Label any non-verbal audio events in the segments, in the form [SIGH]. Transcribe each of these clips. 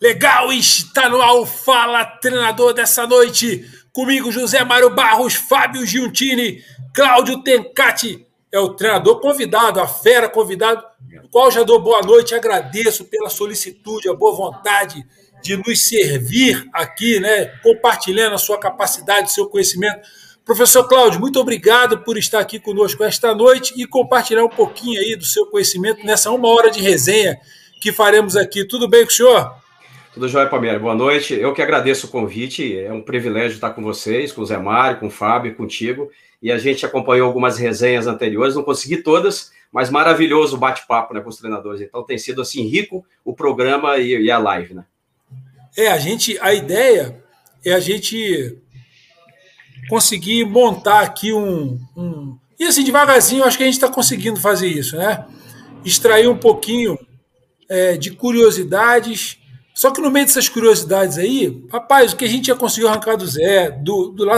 Legal, está no ar Fala Treinador dessa noite. Comigo, José Mário Barros, Fábio Giuntini, Cláudio Tencati. É o treinador convidado, a fera convidado, o qual já dou boa noite. Agradeço pela solicitude, a boa vontade de nos servir aqui, né? Compartilhando a sua capacidade, seu conhecimento. Professor Cláudio, muito obrigado por estar aqui conosco esta noite e compartilhar um pouquinho aí do seu conhecimento nessa uma hora de resenha que faremos aqui. Tudo bem com o senhor? Tudo jóia, Palmeira. Boa noite. Eu que agradeço o convite. É um privilégio estar com vocês, com o Zé Mário, com o Fábio, contigo. E a gente acompanhou algumas resenhas anteriores, não consegui todas, mas maravilhoso o bate-papo né, com os treinadores. Então tem sido assim rico o programa e, e a live, né? É, a gente, a ideia é a gente conseguir montar aqui um, um... e assim devagarzinho, acho que a gente está conseguindo fazer isso, né? Extrair um pouquinho é, de curiosidades só que no meio dessas curiosidades aí, rapaz, o que a gente já conseguiu arrancar do Zé, do, do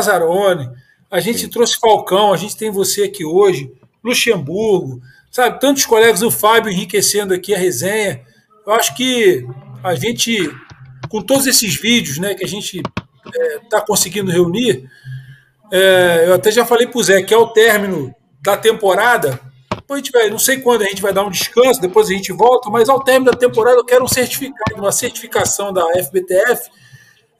a gente Sim. trouxe Falcão, a gente tem você aqui hoje, Luxemburgo, sabe? Tantos colegas, o Fábio enriquecendo aqui a resenha. Eu acho que a gente, com todos esses vídeos né, que a gente está é, tá conseguindo reunir, é, eu até já falei para o Zé que é o término da temporada, depois a gente vai, não sei quando a gente vai dar um descanso, depois a gente volta, mas ao término da temporada eu quero um certificado, uma certificação da FBTF,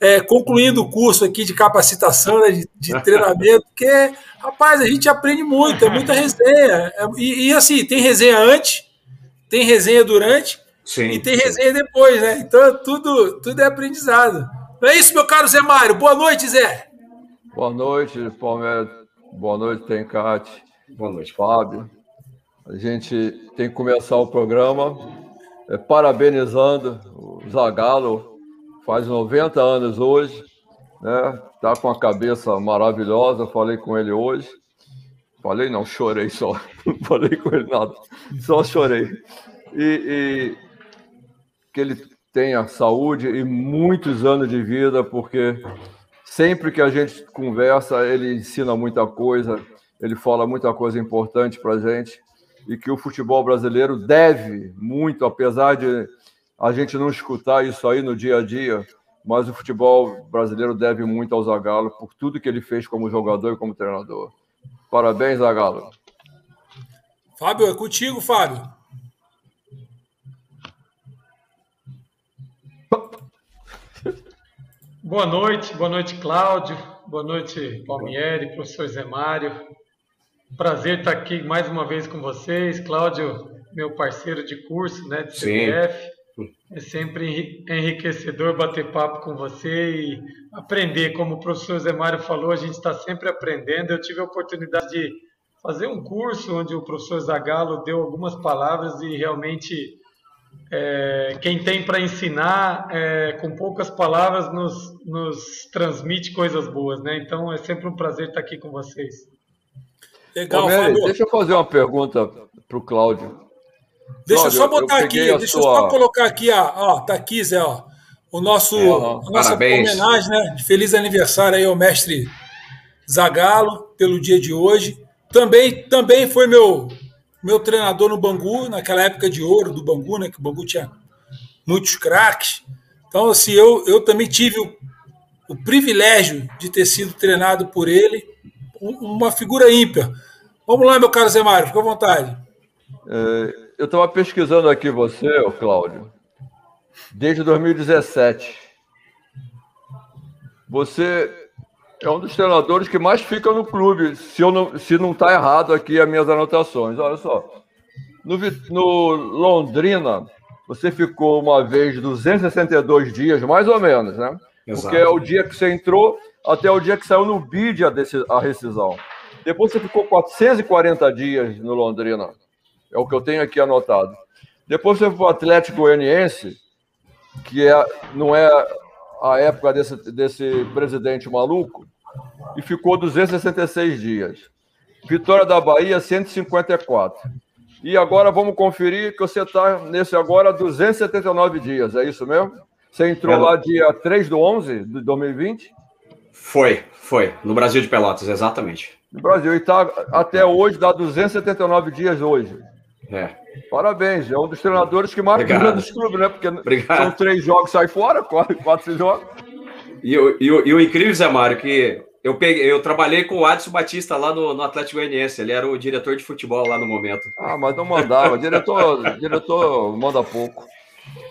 é, concluindo o curso aqui de capacitação, né, de, de, [LAUGHS] treinamento, porque, rapaz, a gente aprende muito, é muita resenha. É, e, e, assim, tem resenha antes, tem resenha durante sim, e tem resenha depois, né? Então tudo, tudo é aprendizado. Não é isso, meu caro Zé Mário? Boa noite, Zé. Boa noite, Palmeiras. Boa noite, Tencate. Boa noite, Fábio. A gente tem que começar o programa é, parabenizando o Zagallo, faz 90 anos hoje, né? Tá com a cabeça maravilhosa, falei com ele hoje. Falei não, chorei só. [LAUGHS] Falei com ele nada, só chorei. E, e que ele tenha saúde e muitos anos de vida, porque sempre que a gente conversa, ele ensina muita coisa, ele fala muita coisa importante para a gente e que o futebol brasileiro deve muito, apesar de a gente não escutar isso aí no dia a dia, mas o futebol brasileiro deve muito ao Zagallo por tudo que ele fez como jogador e como treinador. Parabéns, Zagallo. Fábio, é contigo, Fábio. Boa noite, boa noite, Cláudio. Boa noite, Palmieri, professor Zé Mário. Prazer estar aqui mais uma vez com vocês. Cláudio, meu parceiro de curso né, de CBF. Sim. É sempre enriquecedor bater papo com você e aprender. Como o professor Zé Mário falou, a gente está sempre aprendendo. Eu tive a oportunidade de fazer um curso onde o professor Zagallo deu algumas palavras e realmente é, quem tem para ensinar é, com poucas palavras nos, nos transmite coisas boas. Né? Então é sempre um prazer estar aqui com vocês. Legal, Ô, Deixa eu fazer uma pergunta para o Cláudio. Deixa eu só botar aqui, deixa sua... eu só colocar aqui, ó, tá aqui, Zé, ó, o nosso, é, a nossa homenagem, né, de feliz aniversário aí ao mestre Zagalo pelo dia de hoje. Também, também foi meu meu treinador no Bangu, naquela época de ouro do Bangu, né, que o Bangu tinha muitos craques. Então, assim, eu, eu também tive o, o privilégio de ter sido treinado por ele uma figura ímpar. Vamos lá, meu caro Zé Mário, fica à vontade. É, eu estava pesquisando aqui você, Cláudio, desde 2017. Você é um dos treinadores que mais fica no clube, se, eu não, se não está errado aqui as minhas anotações. Olha só. No, no Londrina, você ficou uma vez 262 dias, mais ou menos, né? Exato. Porque é o dia que você entrou até o dia que saiu no BID a, a rescisão. Depois você ficou 440 dias no Londrina. É o que eu tenho aqui anotado. Depois você foi para o Atlético Goianiense, que é, não é a época desse, desse presidente maluco, e ficou 266 dias. Vitória da Bahia, 154. E agora vamos conferir que você está nesse agora 279 dias, é isso mesmo? Você entrou é. lá dia 3 do 11 de 2020? Foi, foi. No Brasil de Pelotas, exatamente. No Brasil. E está até hoje, dá 279 dias hoje. É. Parabéns, é um dos treinadores que mais ganha dos clubes, né? Porque Obrigado. são três jogos, sai fora, [LAUGHS] quatro, quatro seis jogos. E, e, e, o incrível, Zé Mário, que eu, peguei, eu trabalhei com o Adson Batista lá no, no Atlético Goianiense, ele era o diretor de futebol lá no momento. Ah, mas não mandava, [LAUGHS] diretor, diretor manda pouco.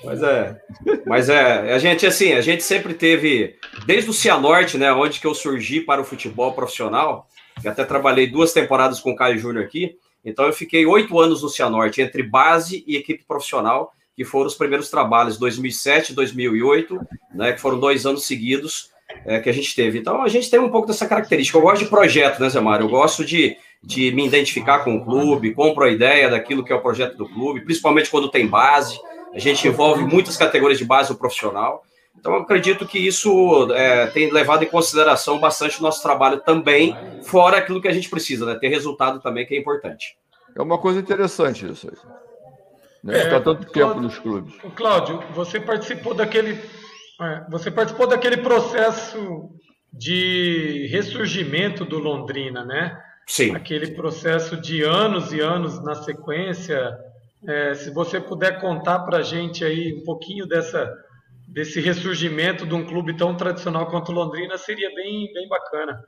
Mas é, mas é, a gente assim, a gente sempre teve, desde o Cianorte, né, onde que eu surgi para o futebol profissional, eu até trabalhei duas temporadas com o Caio Júnior aqui, então eu fiquei oito anos no Cianorte, entre base e equipe profissional, que foram os primeiros trabalhos, 2007 2008, né, que foram dois anos seguidos é, que a gente teve. Então a gente tem um pouco dessa característica. Eu gosto de projeto, né, Zé Mário? Eu gosto de, de me identificar com o clube, compro a ideia daquilo que é o projeto do clube, principalmente quando tem base. A gente envolve muitas categorias de base do profissional. Então, eu acredito que isso é, tem levado em consideração bastante o nosso trabalho também, fora aquilo que a gente precisa, né? Ter resultado também, que é importante. É uma coisa interessante isso aí. Né? É, tanto tempo Cláudio, nos clubes. Cláudio, você participou daquele. É, você participou daquele processo de ressurgimento do Londrina, né? Sim. Aquele processo de anos e anos na sequência. É, se você puder contar para a gente aí um pouquinho dessa desse ressurgimento de um clube tão tradicional quanto Londrina seria bem, bem bacana.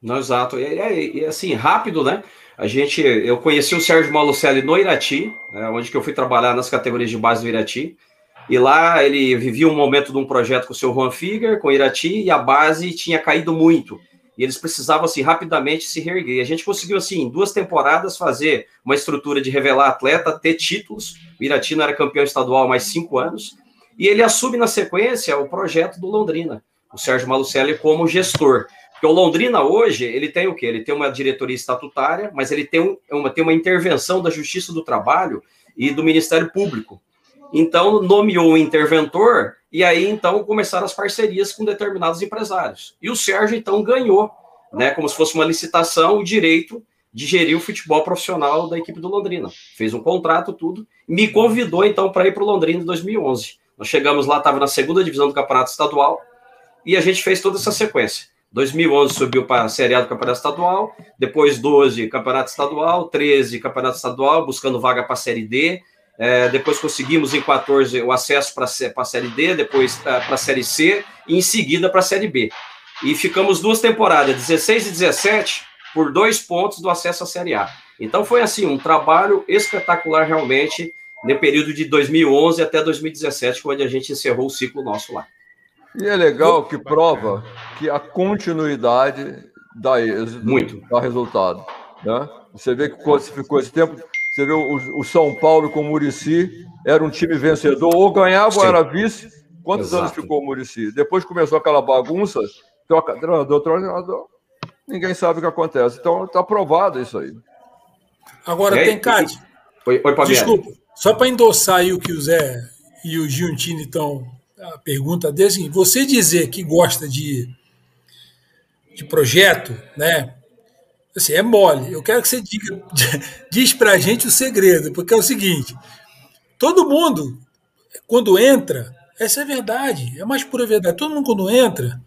Não, exato. E, assim, rápido, né? A gente, eu conheci o Sérgio Malucelli no Irati, né, onde que eu fui trabalhar nas categorias de base do Irati. E lá ele vivia um momento de um projeto com o seu Juan Figuer, com o Irati, e a base tinha caído muito. E eles precisavam, assim, rapidamente se reerguer. E a gente conseguiu, assim, em duas temporadas, fazer uma estrutura de revelar atleta, ter títulos. O Irati não era campeão estadual há mais cinco anos. E ele assume na sequência o projeto do Londrina, o Sérgio Malucelli como gestor. Porque o Londrina hoje, ele tem o quê? Ele tem uma diretoria estatutária, mas ele tem, um, uma, tem uma intervenção da Justiça do Trabalho e do Ministério Público. Então, nomeou um interventor e aí, então, começaram as parcerias com determinados empresários. E o Sérgio, então, ganhou, né, como se fosse uma licitação, o direito de gerir o futebol profissional da equipe do Londrina. Fez um contrato, tudo, me convidou, então, para ir para o Londrina em 2011. Nós chegamos lá, estava na segunda divisão do Campeonato Estadual, e a gente fez toda essa sequência. 2011 subiu para a Série A do Campeonato Estadual, depois 12 Campeonato Estadual, 13 Campeonato Estadual, buscando vaga para a Série D, é, depois conseguimos em 14 o acesso para a Série D, depois para a Série C, e em seguida para a Série B. E ficamos duas temporadas, 16 e 17, por dois pontos do acesso à Série A. Então foi assim, um trabalho espetacular realmente, no período de 2011 até 2017, quando a gente encerrou o ciclo nosso lá. E é legal que prova que a continuidade dá êxito, Muito. dá resultado. Né? Você vê que quando ficou esse tempo, você vê o, o São Paulo com o Murici, era um time vencedor, ou ganhava Sim. ou era vice. Quantos Exato. anos ficou o Murici? Depois começou aquela bagunça, troca treinador, treinador, ninguém sabe o que acontece. Então está provado isso aí. Agora tem, Cátia. Oi, oi Desculpa, só para endossar aí o que o Zé e o Giuntini estão. A pergunta dele, assim, você dizer que gosta de, de projeto, né? Assim, é mole. Eu quero que você diga, [LAUGHS] diz para a gente o segredo, porque é o seguinte: todo mundo, quando entra, essa é verdade, é mais pura verdade. Todo mundo, quando entra,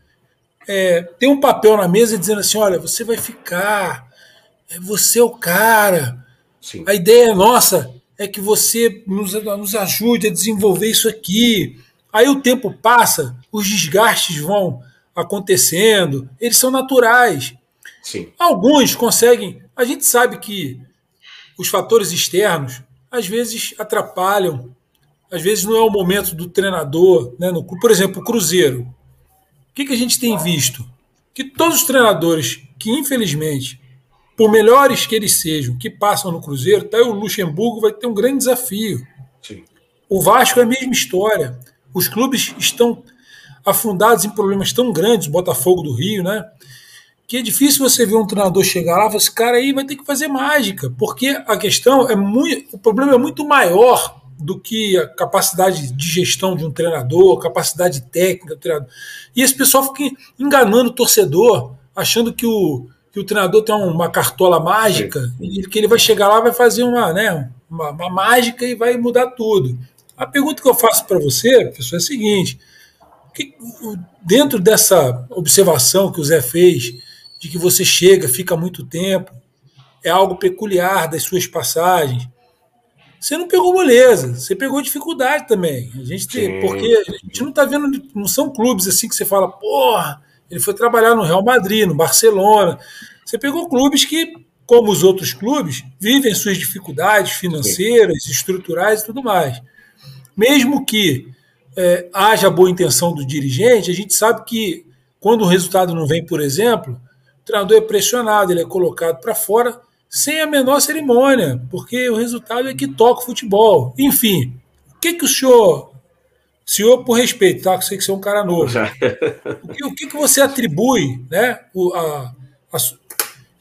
é, tem um papel na mesa dizendo assim: olha, você vai ficar, é, você é o cara. Sim. A ideia nossa é que você nos, nos ajude a desenvolver isso aqui. Aí o tempo passa, os desgastes vão acontecendo, eles são naturais. Sim. Alguns conseguem. A gente sabe que os fatores externos às vezes atrapalham, às vezes não é o momento do treinador. Né? No, por exemplo, o Cruzeiro. O que, que a gente tem visto? Que todos os treinadores que, infelizmente, por melhores que eles sejam, que passam no Cruzeiro, até o Luxemburgo vai ter um grande desafio. Sim. O Vasco é a mesma história. Os clubes estão afundados em problemas tão grandes, Botafogo do Rio, né? Que é difícil você ver um treinador chegar lá e falar, esse cara aí vai ter que fazer mágica, porque a questão é muito, o problema é muito maior do que a capacidade de gestão de um treinador, capacidade técnica do treinador. E esse pessoal fica enganando o torcedor, achando que o, que o treinador tem uma cartola mágica e que ele vai chegar lá vai fazer uma, né, uma, uma mágica e vai mudar tudo. A pergunta que eu faço para você, professor, é a seguinte: que, dentro dessa observação que o Zé fez, de que você chega, fica muito tempo, é algo peculiar das suas passagens. Você não pegou moleza, você pegou dificuldade também. A gente tem, porque a gente não está vendo, não são clubes assim que você fala, porra, ele foi trabalhar no Real Madrid, no Barcelona. Você pegou clubes que, como os outros clubes, vivem suas dificuldades financeiras, estruturais e tudo mais. Mesmo que é, haja boa intenção do dirigente, a gente sabe que quando o resultado não vem, por exemplo, o treinador é pressionado, ele é colocado para fora sem a menor cerimônia, porque o resultado é que toca o futebol. Enfim, o que, que o senhor, senhor, por respeito, tá? Eu sei que você é um cara novo. o que, o que, que você atribui né, o, a, a,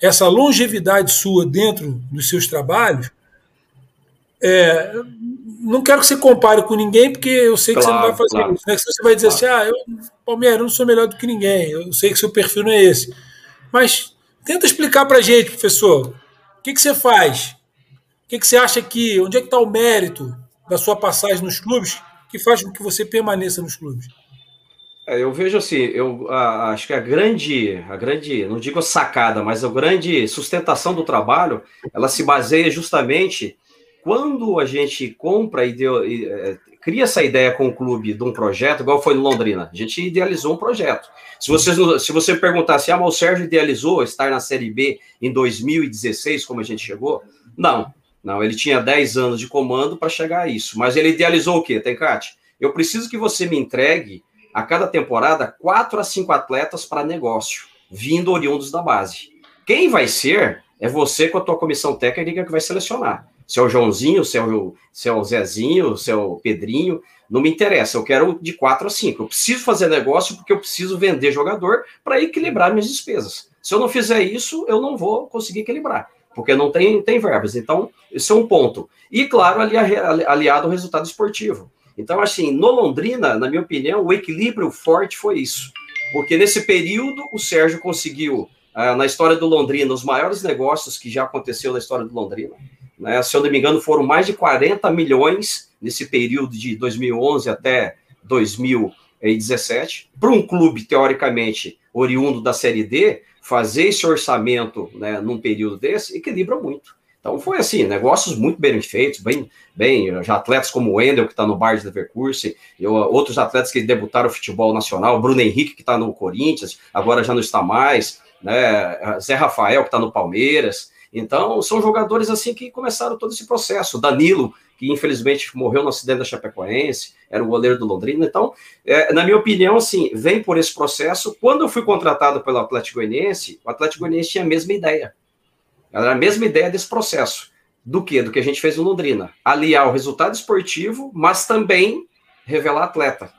essa longevidade sua dentro dos seus trabalhos? É, não quero que você compare com ninguém, porque eu sei que claro, você não vai fazer claro. isso. Né? Você vai dizer claro. assim, ah, eu, Palmeiras, eu não sou melhor do que ninguém, eu sei que seu perfil não é esse. Mas tenta explicar para gente, professor, o que, que você faz? O que, que você acha que. Onde é que está o mérito da sua passagem nos clubes que faz com que você permaneça nos clubes? É, eu vejo assim, eu a, acho que a grande, a grande, não digo sacada, mas a grande sustentação do trabalho, ela se baseia justamente quando a gente compra e, deu, e é, cria essa ideia com o clube de um projeto, igual foi no Londrina, a gente idealizou um projeto. Se você, se você perguntasse, ah, mas o Sérgio idealizou estar na Série B em 2016, como a gente chegou? Não, não, ele tinha 10 anos de comando para chegar a isso. Mas ele idealizou o quê, Tencate? Eu preciso que você me entregue a cada temporada quatro a cinco atletas para negócio, vindo oriundos da base. Quem vai ser é você com a tua comissão técnica que vai selecionar se é o Joãozinho, se é o, se é o Zezinho, se é o Pedrinho, não me interessa, eu quero de 4 a 5. Eu preciso fazer negócio porque eu preciso vender jogador para equilibrar minhas despesas. Se eu não fizer isso, eu não vou conseguir equilibrar, porque não tem, tem verbas. Então, esse é um ponto. E, claro, ali, aliado ao resultado esportivo. Então, assim, no Londrina, na minha opinião, o equilíbrio forte foi isso. Porque nesse período o Sérgio conseguiu, ah, na história do Londrina, os maiores negócios que já aconteceu na história do Londrina. Né? Se eu não me engano, foram mais de 40 milhões nesse período de 2011 até 2017. Para um clube, teoricamente, oriundo da Série D, fazer esse orçamento né, num período desse equilibra muito. Então foi assim, negócios muito bem feitos, bem, bem, já atletas como o Wendel, que está no Bar de Leverkusen, e outros atletas que debutaram no futebol nacional, Bruno Henrique, que está no Corinthians, agora já não está mais, né, Zé Rafael, que está no Palmeiras, então, são jogadores assim que começaram todo esse processo. Danilo, que infelizmente morreu no acidente da Chapecoense, era o goleiro do Londrina. Então, é, na minha opinião, assim, vem por esse processo. Quando eu fui contratado pelo Atlético Goianiense, o Atlético Goianiense tinha a mesma ideia. Era a mesma ideia desse processo. Do que? Do que a gente fez no Londrina. Aliar o resultado esportivo, mas também revelar atleta.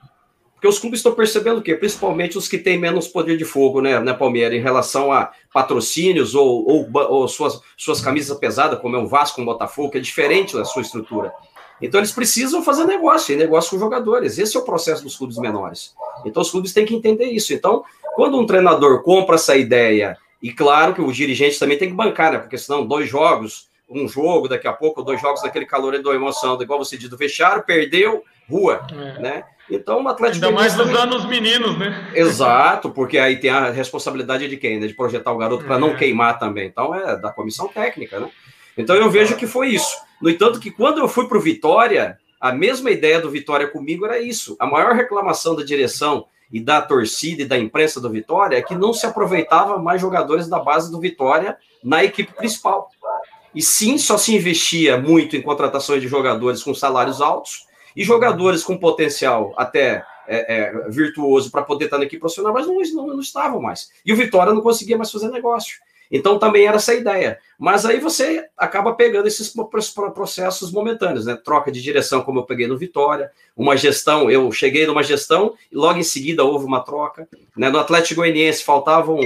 Porque os clubes estão percebendo o quê? Principalmente os que têm menos poder de fogo, né, né Palmeiras, em relação a patrocínios ou, ou, ou suas, suas camisas pesadas, como é o Vasco, o Botafogo, que é diferente da sua estrutura. Então eles precisam fazer negócio, e negócio com jogadores. Esse é o processo dos clubes menores. Então os clubes têm que entender isso. Então, quando um treinador compra essa ideia, e claro que o dirigente também tem que bancar, né? Porque senão dois jogos, um jogo, daqui a pouco, dois jogos daquele calor e da emoção, igual você diz, do vestiário, perdeu, rua, é. né? Então, o Atlético Ainda mais usando os meninos, né? Exato, porque aí tem a responsabilidade de quem? Né? De projetar o garoto para é. não queimar também. Então, é da comissão técnica, né? Então, eu vejo que foi isso. No entanto, que quando eu fui para o Vitória, a mesma ideia do Vitória comigo era isso. A maior reclamação da direção e da torcida e da imprensa do Vitória é que não se aproveitava mais jogadores da base do Vitória na equipe principal. E sim, só se investia muito em contratações de jogadores com salários altos e jogadores com potencial até é, é, virtuoso para poder estar na equipe profissional, mas não, não, não estavam mais. E o Vitória não conseguia mais fazer negócio. Então também era essa a ideia. Mas aí você acaba pegando esses processos momentâneos, né? Troca de direção, como eu peguei no Vitória, uma gestão, eu cheguei numa gestão e logo em seguida houve uma troca. Né? No Atlético Goianiense faltavam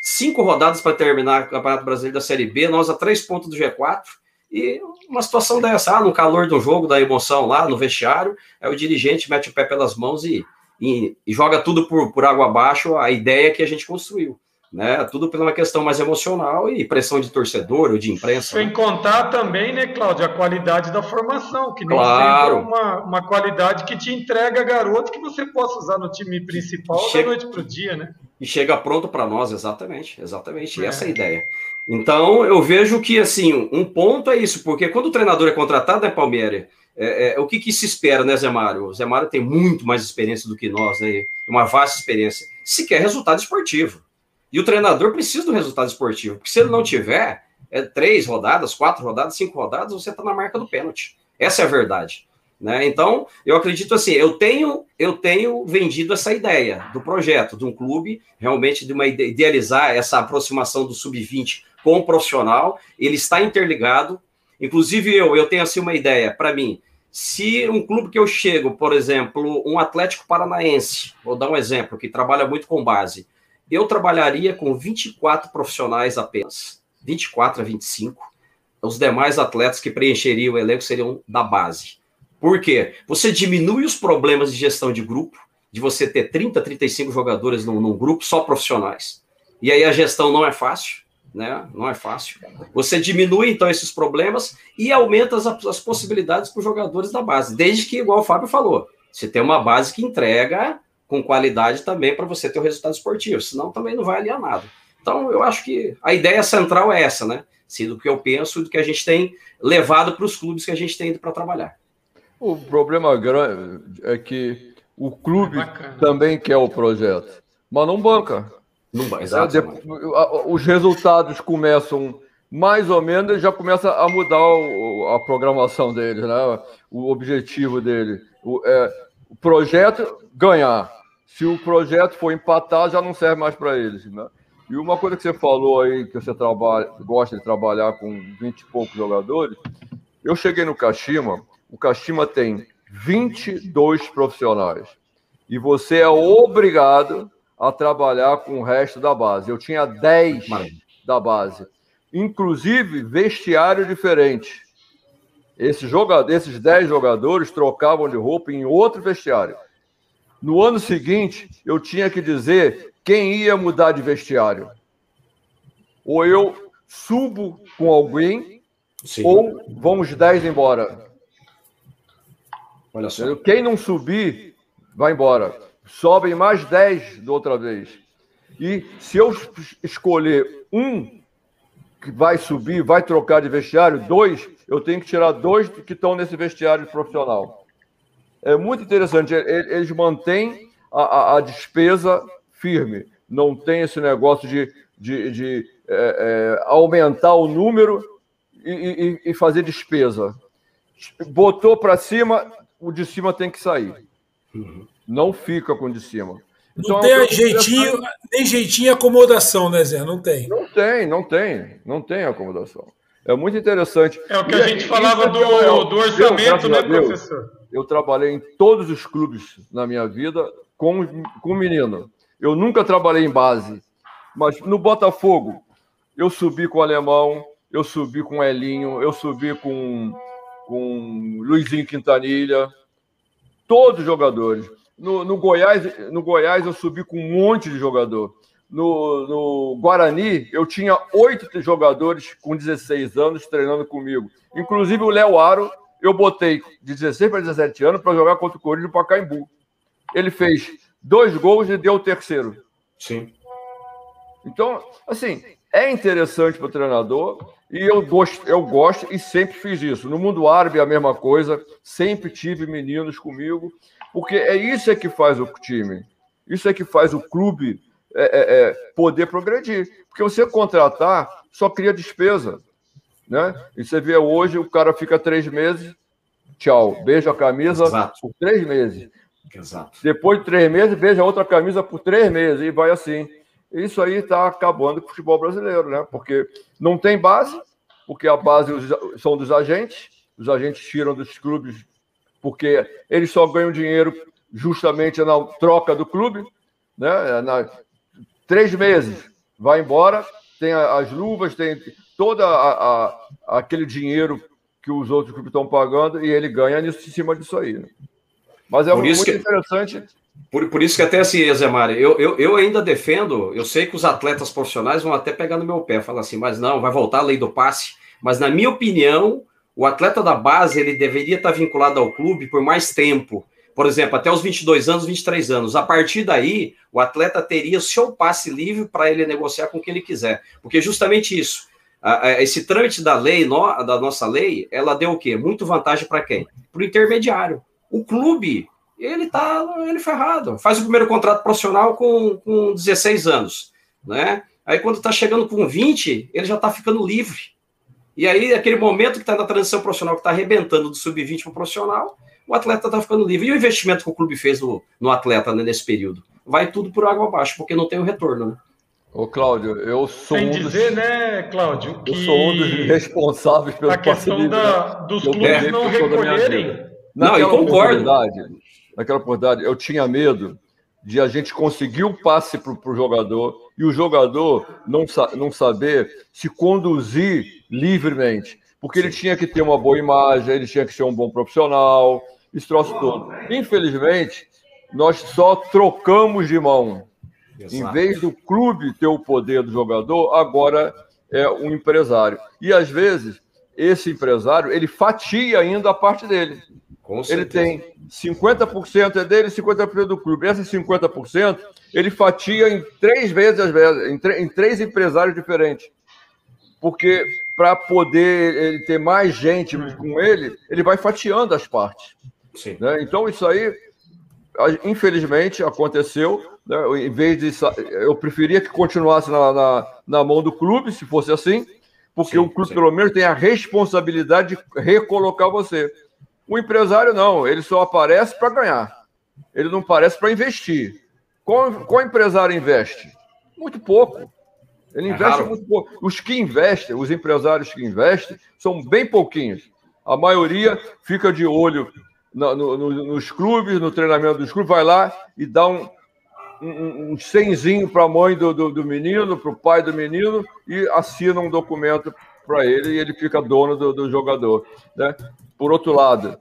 cinco rodadas para terminar o Campeonato Brasileiro da Série B, nós a três pontos do G4. E uma situação dessa, ah, no calor do jogo, da emoção lá no vestiário, aí o dirigente mete o pé pelas mãos e, e, e joga tudo por, por água abaixo a ideia que a gente construiu. Né? Tudo pela uma questão mais emocional e pressão de torcedor ou de imprensa. Sem né? contar também, né, Cláudio, a qualidade da formação, que nem claro. sempre é uma, uma qualidade que te entrega garoto que você possa usar no time principal chega, da noite para o dia, né? E chega pronto para nós, exatamente, exatamente. É. essa é a ideia. Então, eu vejo que, assim, um ponto é isso, porque quando o treinador é contratado, né, Palmeiras, é, é, o que, que, se espera, né, Zé Mário? O Zé Mário tem muito mais experiência do que nós, né? Uma vasta experiência. Se quer resultado esportivo. E o treinador precisa do resultado esportivo, porque se ele não tiver, é três rodadas, quatro rodadas, cinco rodadas, você está na marca do pênalti. Essa é a verdade. Né? Então, eu acredito assim, eu tenho, eu tenho vendido essa ideia do projeto, de um clube, realmente de uma idealizar essa aproximação do sub-20 com o profissional, ele está interligado. Inclusive eu, eu tenho assim uma ideia para mim. Se um clube que eu chego, por exemplo, um Atlético Paranaense, vou dar um exemplo que trabalha muito com base, eu trabalharia com 24 profissionais apenas, 24 a 25. Os demais atletas que preencheriam o elenco seriam da base. Por quê? Você diminui os problemas de gestão de grupo, de você ter 30, 35 jogadores num, num grupo só profissionais. E aí a gestão não é fácil, né? Não é fácil. Você diminui então esses problemas e aumenta as, as possibilidades para os jogadores da base, desde que, igual o Fábio falou, você tem uma base que entrega com qualidade também para você ter o resultado esportivo, senão também não vai aliar nada. Então, eu acho que a ideia central é essa, né? Sim, do que eu penso, do que a gente tem levado para os clubes que a gente tem ido para trabalhar. O problema grande é que o clube é também quer o projeto, mas não banca. Não, exato. Os resultados começam mais ou menos, já começa a mudar a programação deles, né? o objetivo dele. O, é, o projeto ganhar se o projeto for empatar, já não serve mais para eles. Né? E uma coisa que você falou aí, que você trabalha, gosta de trabalhar com 20 e poucos jogadores, eu cheguei no Kashima, o Kashima tem 22 profissionais. E você é obrigado a trabalhar com o resto da base. Eu tinha 10 Maravilha. da base. Inclusive, vestiário diferente. Esses, jogadores, esses 10 jogadores trocavam de roupa em outro vestiário. No ano seguinte, eu tinha que dizer quem ia mudar de vestiário. Ou eu subo com alguém, Sim. ou vamos 10 embora. Olha só. Quem não subir, vai embora. Sobem mais 10 da outra vez. E se eu escolher um que vai subir, vai trocar de vestiário, dois, eu tenho que tirar dois que estão nesse vestiário profissional. É muito interessante. Eles mantêm a, a, a despesa firme. Não tem esse negócio de, de, de é, é, aumentar o número e, e, e fazer despesa. Botou para cima, o de cima tem que sair. Não fica com o de cima. Então, não tem jeitinho, nem jeitinho e acomodação, né, Zé? Não tem. Não tem, não tem. Não tem acomodação. É muito interessante. É o que e a gente falava do, é do orçamento, né, professor? Eu trabalhei em todos os clubes na minha vida com, com menino. Eu nunca trabalhei em base, mas no Botafogo eu subi com o Alemão, eu subi com o Elinho, eu subi com, com Luizinho Quintanilha, todos os jogadores. No, no, Goiás, no Goiás eu subi com um monte de jogador. No, no Guarani, eu tinha oito jogadores com 16 anos treinando comigo. Inclusive o Léo Aro, eu botei de 16 para 17 anos para jogar contra o Corinthians no Pacaembu. Ele fez dois gols e deu o terceiro. Sim. Então, assim, é interessante para o treinador e eu gosto, eu gosto e sempre fiz isso. No mundo árabe é a mesma coisa, sempre tive meninos comigo, porque é isso é que faz o time, isso é que faz o clube é, é, é, poder progredir. Porque você contratar só cria despesa. Né? E você vê hoje, o cara fica três meses, tchau, beija a camisa Exato. por três meses. Exato. Depois de três meses, beija outra camisa por três meses e vai assim. Isso aí está acabando com o futebol brasileiro, né? Porque não tem base, porque a base são dos agentes, os agentes tiram dos clubes porque eles só ganham dinheiro justamente na troca do clube, né? Na, três meses, vai embora, tem as luvas, tem todo aquele dinheiro que os outros clubes estão pagando e ele ganha em cima disso aí. Né? Mas é muito que... interessante Por, por isso que até assim, Zé Mário, eu, eu, eu ainda defendo, eu sei que os atletas profissionais vão até pegar no meu pé, falar assim, mas não, vai voltar a lei do passe. Mas na minha opinião, o atleta da base ele deveria estar vinculado ao clube por mais tempo. Por exemplo, até os 22 anos, 23 anos. A partir daí, o atleta teria o seu passe livre para ele negociar com quem ele quiser. Porque justamente isso, esse trâmite da lei, da nossa lei, ela deu o quê? Muito vantagem para quem? Para o intermediário. O clube, ele tá ele ferrado. Faz o primeiro contrato profissional com, com 16 anos, né? Aí quando está chegando com 20, ele já está ficando livre. E aí, aquele momento que está na transição profissional, que está arrebentando do sub-20 para o profissional, o atleta está ficando livre. E o investimento que o clube fez no, no atleta né, nesse período? Vai tudo por água abaixo, porque não tem o retorno, né? Ô, Cláudio, eu sou Sem um dizer, dos... né, Cláudio, que... Eu sou um dos responsáveis pelo a questão da, dos clubes não recolherem... Não, eu concordo naquela oportunidade, eu tinha medo de a gente conseguir o passe para o jogador e o jogador não, não saber se conduzir livremente. Porque ele tinha que ter uma boa imagem, ele tinha que ser um bom profissional, esse troço todo. Infelizmente, nós só trocamos de mão. Exato. Em vez do clube ter o poder do jogador, agora é um empresário. E às vezes, esse empresário, ele fatia ainda a parte dele ele tem 50% é dele e 50% do clube. Esses 50% ele fatia em três vezes, às vezes, em, em três empresários diferentes. Porque para poder ele ter mais gente com ele, ele vai fatiando as partes. Né? Então, isso aí, infelizmente, aconteceu. Né? Em vez de. Eu preferia que continuasse na, na, na mão do clube, se fosse assim, porque sim, o clube, sim. pelo menos, tem a responsabilidade de recolocar você. O empresário não, ele só aparece para ganhar. Ele não aparece para investir. Qual, qual empresário investe? Muito pouco. Ele é investe muito pouco. Os que investem, os empresários que investem, são bem pouquinhos. A maioria fica de olho no, no, nos clubes, no treinamento dos clubes, vai lá e dá um, um, um cenzinho para a mãe do, do, do menino, para o pai do menino, e assina um documento para ele e ele fica dono do, do jogador. Né? Por outro lado,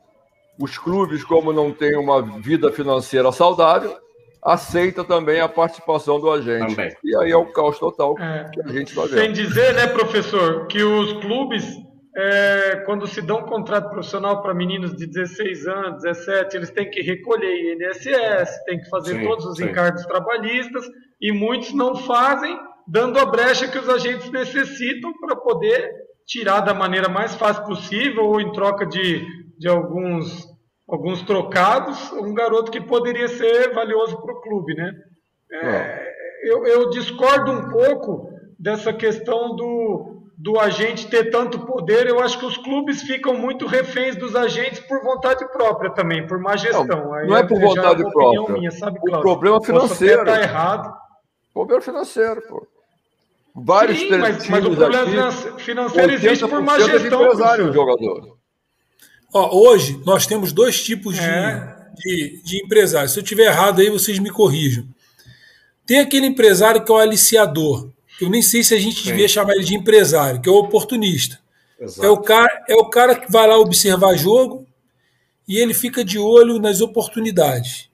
os clubes, como não têm uma vida financeira saudável, aceita também a participação do agente. Também. E aí é o caos total é, que a gente vai ver. Sem dizer, né, professor, que os clubes, é, quando se dão um contrato profissional para meninos de 16 anos, 17, eles têm que recolher INSS, têm que fazer sim, todos os sim. encargos trabalhistas, e muitos não fazem, dando a brecha que os agentes necessitam para poder tirar da maneira mais fácil possível ou em troca de, de alguns, alguns trocados, um garoto que poderia ser valioso para o clube, né? É, eu, eu, discordo um pouco dessa questão do, do agente ter tanto poder. Eu acho que os clubes ficam muito reféns dos agentes por vontade própria também, por má gestão. Não, não é por vontade própria. Minha, sabe, o problema financeiro. Está errado. O problema financeiro, pô. Vários Sim, mas, mas o problema aqui, financeiro existe por má gestão. Empresário, jogador. Ó, hoje nós temos dois tipos é. de, de, de empresários. Se eu tiver errado aí, vocês me corrijam. Tem aquele empresário que é o aliciador. Eu nem sei se a gente Sim. devia chamar ele de empresário, que é o oportunista. É o, cara, é o cara que vai lá observar jogo e ele fica de olho nas oportunidades.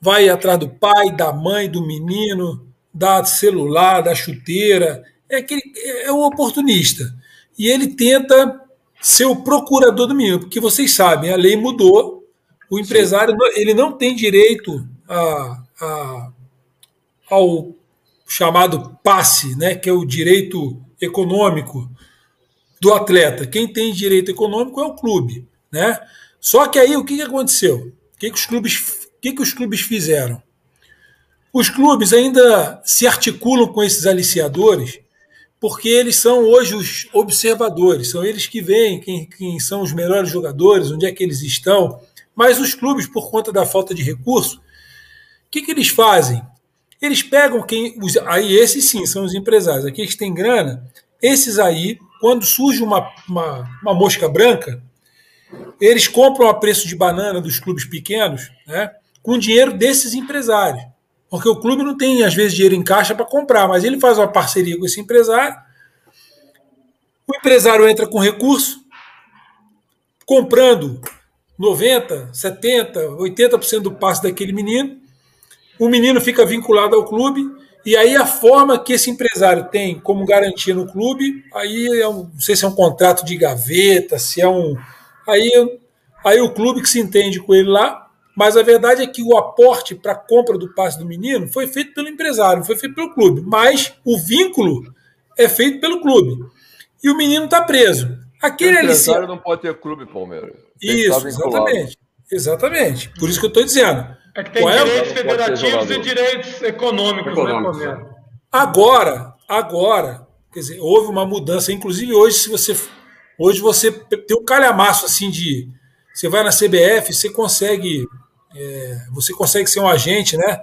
Vai atrás do pai, da mãe, do menino, da celular, da chuteira, é, aquele, é um oportunista. E ele tenta ser o procurador do menino, porque vocês sabem, a lei mudou, o empresário ele não tem direito a, a, ao chamado passe, né, que é o direito econômico do atleta. Quem tem direito econômico é o clube. Né? Só que aí o que, aconteceu? O que, que, os clubes, o que, que os clubes fizeram? Os clubes ainda se articulam com esses aliciadores porque eles são hoje os observadores, são eles que veem quem, quem, são os melhores jogadores, onde é que eles estão. Mas os clubes, por conta da falta de recurso, o que, que eles fazem? Eles pegam quem. Os, aí, esses sim são os empresários, aqueles que têm grana, esses aí, quando surge uma, uma, uma mosca branca, eles compram a preço de banana dos clubes pequenos, né, com dinheiro desses empresários. Porque o clube não tem, às vezes, dinheiro em caixa para comprar, mas ele faz uma parceria com esse empresário. O empresário entra com recurso, comprando 90%, 70%, 80% do passe daquele menino. O menino fica vinculado ao clube, e aí a forma que esse empresário tem como garantia no clube, aí é um, não sei se é um contrato de gaveta, se é um. Aí, aí o clube que se entende com ele lá, mas a verdade é que o aporte para a compra do passe do menino foi feito pelo empresário, não foi feito pelo clube. Mas o vínculo é feito pelo clube. E o menino está preso. Aquele o empresário não pode ter clube, Palmeiras. Isso, exatamente. Exatamente. Por isso que eu estou dizendo. É que tem Qual direitos é? federativos e direitos econômicos, econômicos. né, Agora, agora, quer dizer, houve uma mudança. Inclusive, hoje, se você. Hoje você tem um calhamaço assim de. Você vai na CBF, você consegue. É, você consegue ser um agente, né?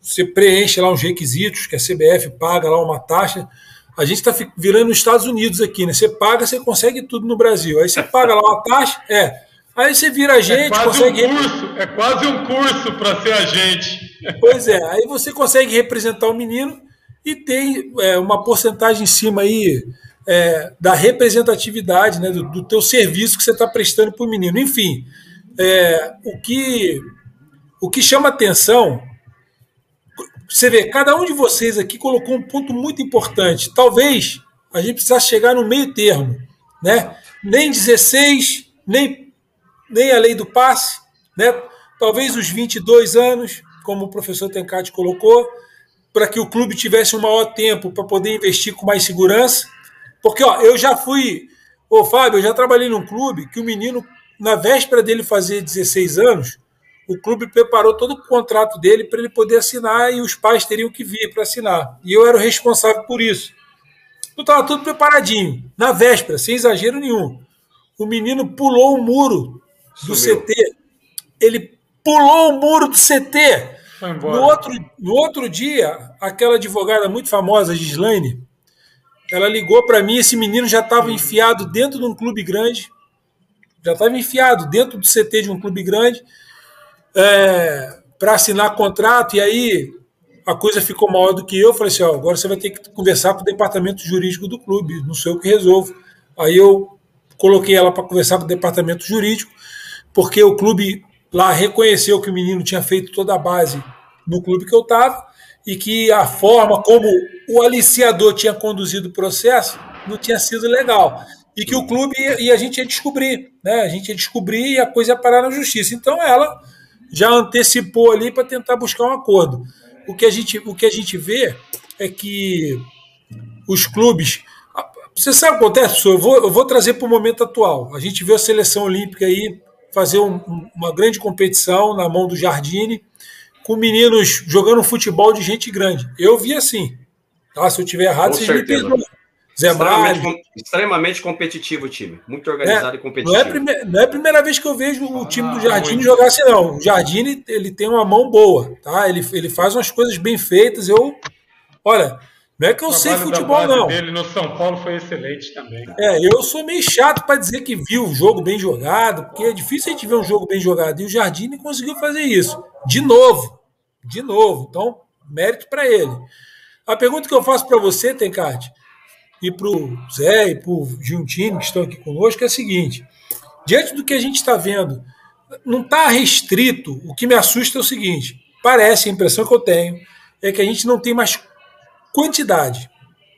Você preenche lá uns requisitos que a CBF paga lá uma taxa. A gente está virando os Estados Unidos aqui, né? Você paga, você consegue tudo no Brasil. Aí você paga lá uma taxa, é. Aí você vira agente, é quase consegue. Um curso, é quase um curso para ser agente. Pois é, aí você consegue representar o menino e tem é, uma porcentagem em cima aí é, da representatividade, né, do, do teu serviço que você está prestando para o menino. Enfim, é, o, que, o que chama atenção, você vê, cada um de vocês aqui colocou um ponto muito importante. Talvez a gente precisasse chegar no meio termo, né? Nem 16, nem nem a lei do passe, né? talvez os 22 anos, como o professor Tencati colocou, para que o clube tivesse um maior tempo para poder investir com mais segurança. Porque ó, eu já fui, ô Fábio, eu já trabalhei num clube que o menino, na véspera dele fazer 16 anos, o clube preparou todo o contrato dele para ele poder assinar e os pais teriam que vir para assinar. E eu era o responsável por isso. Então estava tudo preparadinho, na véspera, sem exagero nenhum. O menino pulou o muro do. CT. Ele pulou o muro do CT. No outro, no outro dia, aquela advogada muito famosa, Gislaine, ela ligou para mim. Esse menino já estava enfiado dentro de um clube grande, já estava enfiado dentro do CT de um clube grande é, para assinar contrato. E aí a coisa ficou maior do que eu. Falei assim: ó, agora você vai ter que conversar com o departamento jurídico do clube, não sei o que resolvo. Aí eu coloquei ela para conversar com o departamento jurídico porque o clube lá reconheceu que o menino tinha feito toda a base no clube que eu estava e que a forma como o aliciador tinha conduzido o processo não tinha sido legal. E que o clube e a gente ia descobrir, né? A gente ia descobrir e a coisa ia parar na justiça. Então ela já antecipou ali para tentar buscar um acordo. O que a gente, o que a gente vê é que os clubes. Você sabe o que acontece, Eu vou, eu vou trazer para o momento atual. A gente vê a seleção olímpica aí fazer um, uma grande competição na mão do Jardine, com meninos jogando futebol de gente grande. Eu vi assim. Tá? Se eu tiver errado, com vocês certeza. me perdoam. Zé extremamente, extremamente competitivo o time, muito organizado é, e competitivo. Não é, prime, não é a primeira vez que eu vejo o time do Jardine ah, jogar assim, não. O Jardine ele tem uma mão boa, tá? Ele, ele faz umas coisas bem feitas. Eu, olha, não é que eu sei futebol, não. dele no São Paulo foi excelente também. É, eu sou meio chato para dizer que viu o jogo bem jogado, porque é difícil a gente ver um jogo bem jogado. E o Jardine conseguiu fazer isso. De novo. De novo. Então, mérito para ele. A pergunta que eu faço para você, Tencate, e para o Zé e para o Giuntini, que estão aqui conosco, é a seguinte: diante do que a gente está vendo, não está restrito. O que me assusta é o seguinte: parece, a impressão que eu tenho, é que a gente não tem mais quantidade.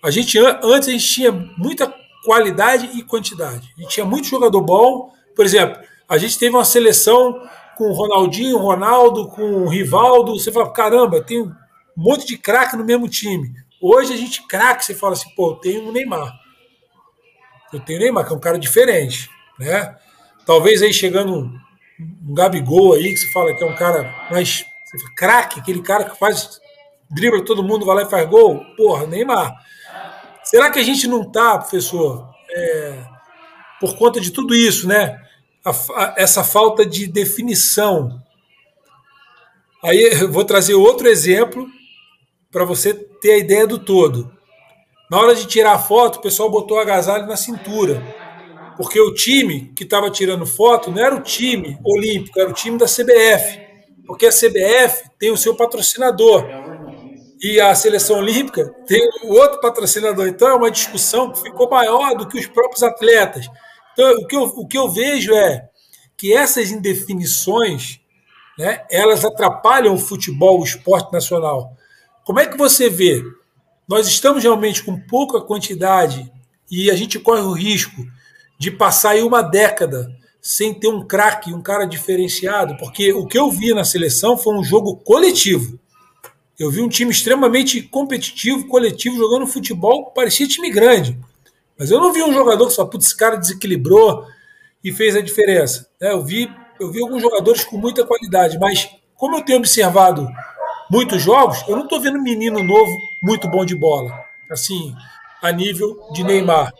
A gente antes a gente tinha muita qualidade e quantidade. A gente tinha muito jogador bom. Por exemplo, a gente teve uma seleção com Ronaldinho, Ronaldo, com Rivaldo. Você fala, caramba, tem um monte de craque no mesmo time. Hoje a gente craque, você fala assim, pô, eu tenho o Neymar. Eu tenho o Neymar, que é um cara diferente, né? Talvez aí chegando um, um Gabigol aí, que você fala que é um cara mais craque, aquele cara que faz dribla todo mundo, vai lá e faz gol? Porra, Neymar. Será que a gente não tá, professor, é, por conta de tudo isso, né? A, a, essa falta de definição. Aí eu vou trazer outro exemplo para você ter a ideia do todo. Na hora de tirar a foto, o pessoal botou agasalho na cintura. Porque o time que estava tirando foto não era o time olímpico, era o time da CBF. Porque a CBF tem o seu patrocinador e a seleção olímpica tem outro patrocinador. Então é uma discussão que ficou maior do que os próprios atletas. Então o que eu, o que eu vejo é que essas indefinições né, elas atrapalham o futebol, o esporte nacional. Como é que você vê? Nós estamos realmente com pouca quantidade e a gente corre o risco de passar aí uma década sem ter um craque, um cara diferenciado, porque o que eu vi na seleção foi um jogo coletivo. Eu vi um time extremamente competitivo, coletivo, jogando futebol, parecia time grande. Mas eu não vi um jogador que só, putz, esse cara desequilibrou e fez a diferença. É, eu vi, eu vi alguns jogadores com muita qualidade, mas como eu tenho observado muitos jogos, eu não estou vendo menino novo muito bom de bola, assim, a nível de Neymar.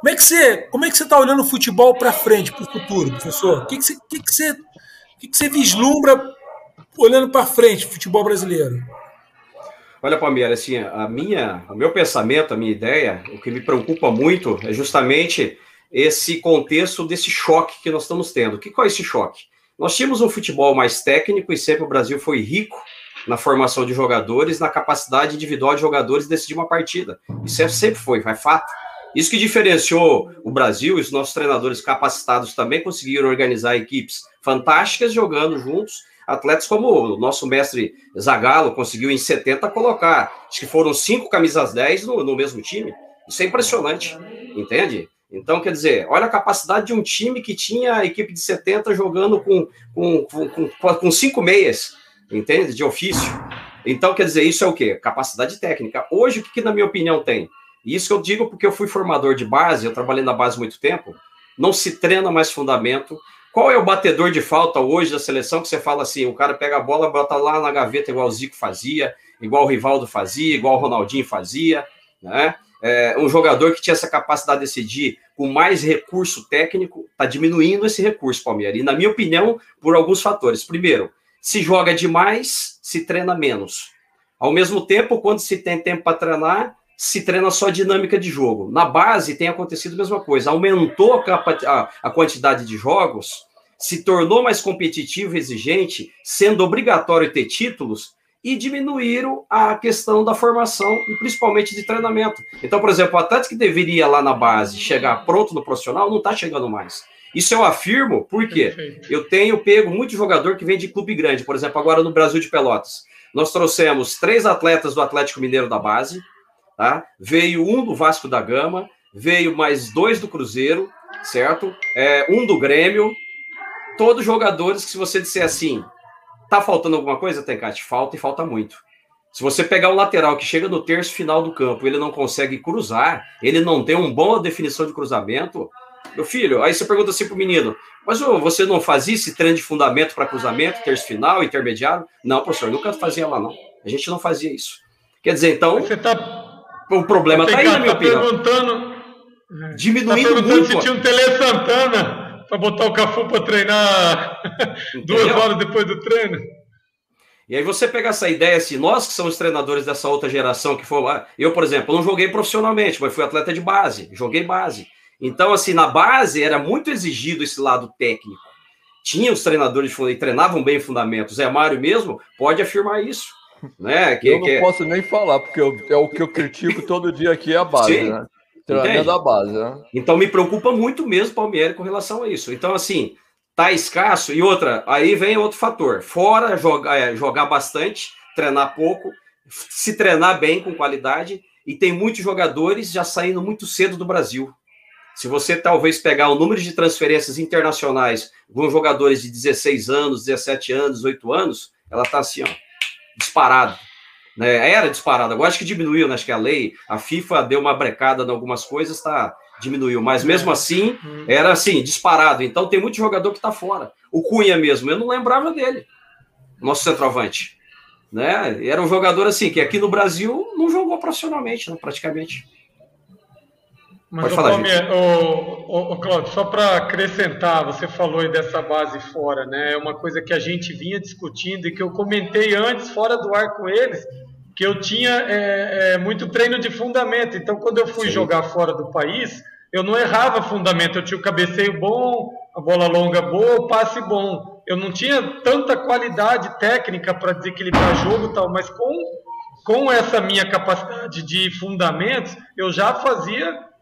Como é que você, como é que você está olhando o futebol para frente, para o futuro, professor? O que, que, você, que, que, você, que, que você vislumbra olhando para frente, futebol brasileiro? Olha, Palmeira, assim, a minha, o meu pensamento, a minha ideia, o que me preocupa muito é justamente esse contexto desse choque que nós estamos tendo. Que qual é esse choque? Nós tínhamos um futebol mais técnico e sempre o Brasil foi rico na formação de jogadores, na capacidade individual de jogadores de decidir uma partida. Isso é, sempre foi, é fato. Isso que diferenciou o Brasil, e os nossos treinadores capacitados também conseguiram organizar equipes fantásticas jogando juntos atletas como o nosso mestre Zagallo conseguiu em 70 colocar. Acho que foram cinco camisas 10 no, no mesmo time. Isso é impressionante, entende? Então, quer dizer, olha a capacidade de um time que tinha a equipe de 70 jogando com, com, com, com, com cinco meias, entende? De ofício. Então, quer dizer, isso é o quê? Capacidade técnica. Hoje, o que, que na minha opinião tem? Isso eu digo porque eu fui formador de base, eu trabalhei na base muito tempo, não se treina mais fundamento, qual é o batedor de falta hoje da seleção que você fala assim, o cara pega a bola, bota lá na gaveta igual o Zico fazia, igual o Rivaldo fazia, igual o Ronaldinho fazia, né? É, um jogador que tinha essa capacidade de decidir com mais recurso técnico, está diminuindo esse recurso, Palmeiras. E, na minha opinião, por alguns fatores. Primeiro, se joga demais, se treina menos. Ao mesmo tempo, quando se tem tempo para treinar, se treina só dinâmica de jogo. Na base tem acontecido a mesma coisa. Aumentou a, a, quantidade de jogos, se tornou mais competitivo e exigente, sendo obrigatório ter títulos, e diminuíram a questão da formação e principalmente de treinamento. Então, por exemplo, o atleta que deveria lá na base chegar pronto no profissional não está chegando mais. Isso eu afirmo porque eu tenho pego muito jogador que vem de clube grande. Por exemplo, agora no Brasil de Pelotas. Nós trouxemos três atletas do Atlético Mineiro da base, Tá? Veio um do Vasco da Gama, veio mais dois do Cruzeiro, certo? É, um do Grêmio. Todos jogadores que, se você disser assim, tá faltando alguma coisa, Tencate? Falta e falta muito. Se você pegar o lateral que chega no terço final do campo, ele não consegue cruzar, ele não tem uma boa definição de cruzamento, meu filho, aí você pergunta assim pro menino, mas ô, você não fazia esse treino de fundamento para cruzamento, terço final, intermediário? Não, professor, nunca fazia lá, não. A gente não fazia isso. Quer dizer, então. Você tá o problema está aí, na minha tá opinião. Perguntando, Diminuindo tá perguntando muito. se tinha um Tele Santana para botar o Cafu para treinar [LAUGHS] duas horas depois do treino. E aí você pega essa ideia assim, nós que somos treinadores dessa outra geração que foi eu, por exemplo, não joguei profissionalmente, mas fui atleta de base, joguei base. Então, assim, na base era muito exigido esse lado técnico. Tinha os treinadores de treinavam bem fundamentos. Zé Mário mesmo pode afirmar isso. Né? Que, eu não que... É posso nem falar, porque eu, é o que eu critico todo dia aqui é a base, Sim. né? Treinamento da base, né? Então me preocupa muito mesmo Palmeiras com relação a isso. Então, assim, tá escasso. E outra, aí vem outro fator. Fora jogar, é, jogar bastante, treinar pouco, se treinar bem, com qualidade, e tem muitos jogadores já saindo muito cedo do Brasil. Se você talvez pegar o número de transferências internacionais com jogadores de 16 anos, 17 anos, 18 anos, ela tá assim, ó disparado. Né? Era disparado, agora acho que diminuiu, né? acho que a lei, a FIFA deu uma brecada em algumas coisas, tá, diminuiu, mas mesmo assim, era assim, disparado. Então tem muito jogador que tá fora. O Cunha mesmo, eu não lembrava dele, nosso centroavante. Né? Era um jogador assim, que aqui no Brasil não jogou profissionalmente, né, praticamente. Mas, Pode falar, Palme, o, o, Claudio, só para acrescentar, você falou aí dessa base fora, né? É uma coisa que a gente vinha discutindo e que eu comentei antes, fora do ar com eles, que eu tinha é, é, muito treino de fundamento. Então, quando eu fui Sim. jogar fora do país, eu não errava fundamento. Eu tinha o cabeceio bom, a bola longa boa, o passe bom. Eu não tinha tanta qualidade técnica para desequilibrar jogo e tal, mas com, com essa minha capacidade de fundamentos, eu já fazia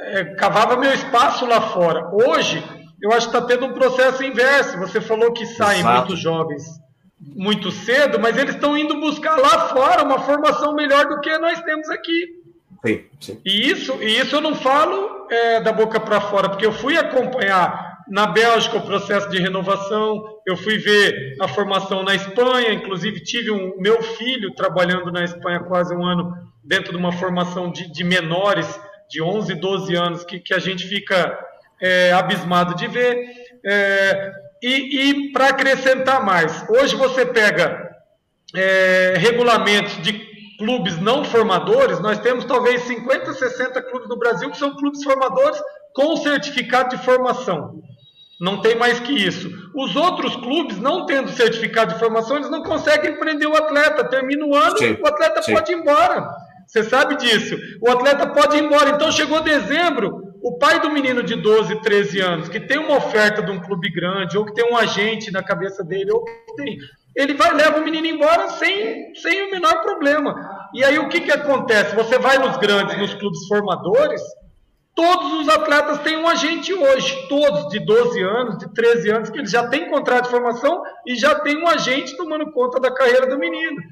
é, cavava meu espaço lá fora. Hoje, eu acho que está tendo um processo inverso. Você falou que saem Exato. muitos jovens muito cedo, mas eles estão indo buscar lá fora uma formação melhor do que nós temos aqui. Sim, sim. E isso, e isso eu não falo é, da boca para fora, porque eu fui acompanhar na Bélgica o processo de renovação, eu fui ver a formação na Espanha, inclusive tive um meu filho trabalhando na Espanha quase um ano dentro de uma formação de, de menores de 11, 12 anos, que, que a gente fica é, abismado de ver. É, e, e para acrescentar mais, hoje você pega é, regulamentos de clubes não formadores, nós temos talvez 50, 60 clubes no Brasil que são clubes formadores com certificado de formação. Não tem mais que isso. Os outros clubes, não tendo certificado de formação, eles não conseguem prender o atleta. Termina o ano, sim, o atleta sim. pode ir embora. Você sabe disso. O atleta pode ir embora. Então chegou dezembro, o pai do menino de 12, 13 anos, que tem uma oferta de um clube grande, ou que tem um agente na cabeça dele, ou que tem. Ele vai leva o menino embora sem, sem o menor problema. E aí o que, que acontece? Você vai nos grandes, nos clubes formadores, todos os atletas têm um agente hoje, todos de 12 anos, de 13 anos, que eles já têm contrato de formação e já tem um agente tomando conta da carreira do menino.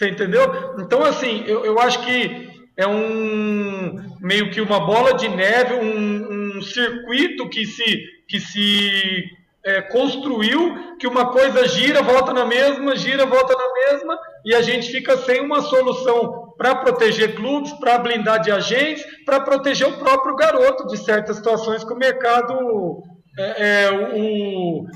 Você entendeu? Então, assim, eu, eu acho que é um meio que uma bola de neve, um, um circuito que se, que se é, construiu, que uma coisa gira, volta na mesma, gira, volta na mesma, e a gente fica sem uma solução para proteger clubes, para blindar de agentes, para proteger o próprio garoto de certas situações que o mercado é, é, o,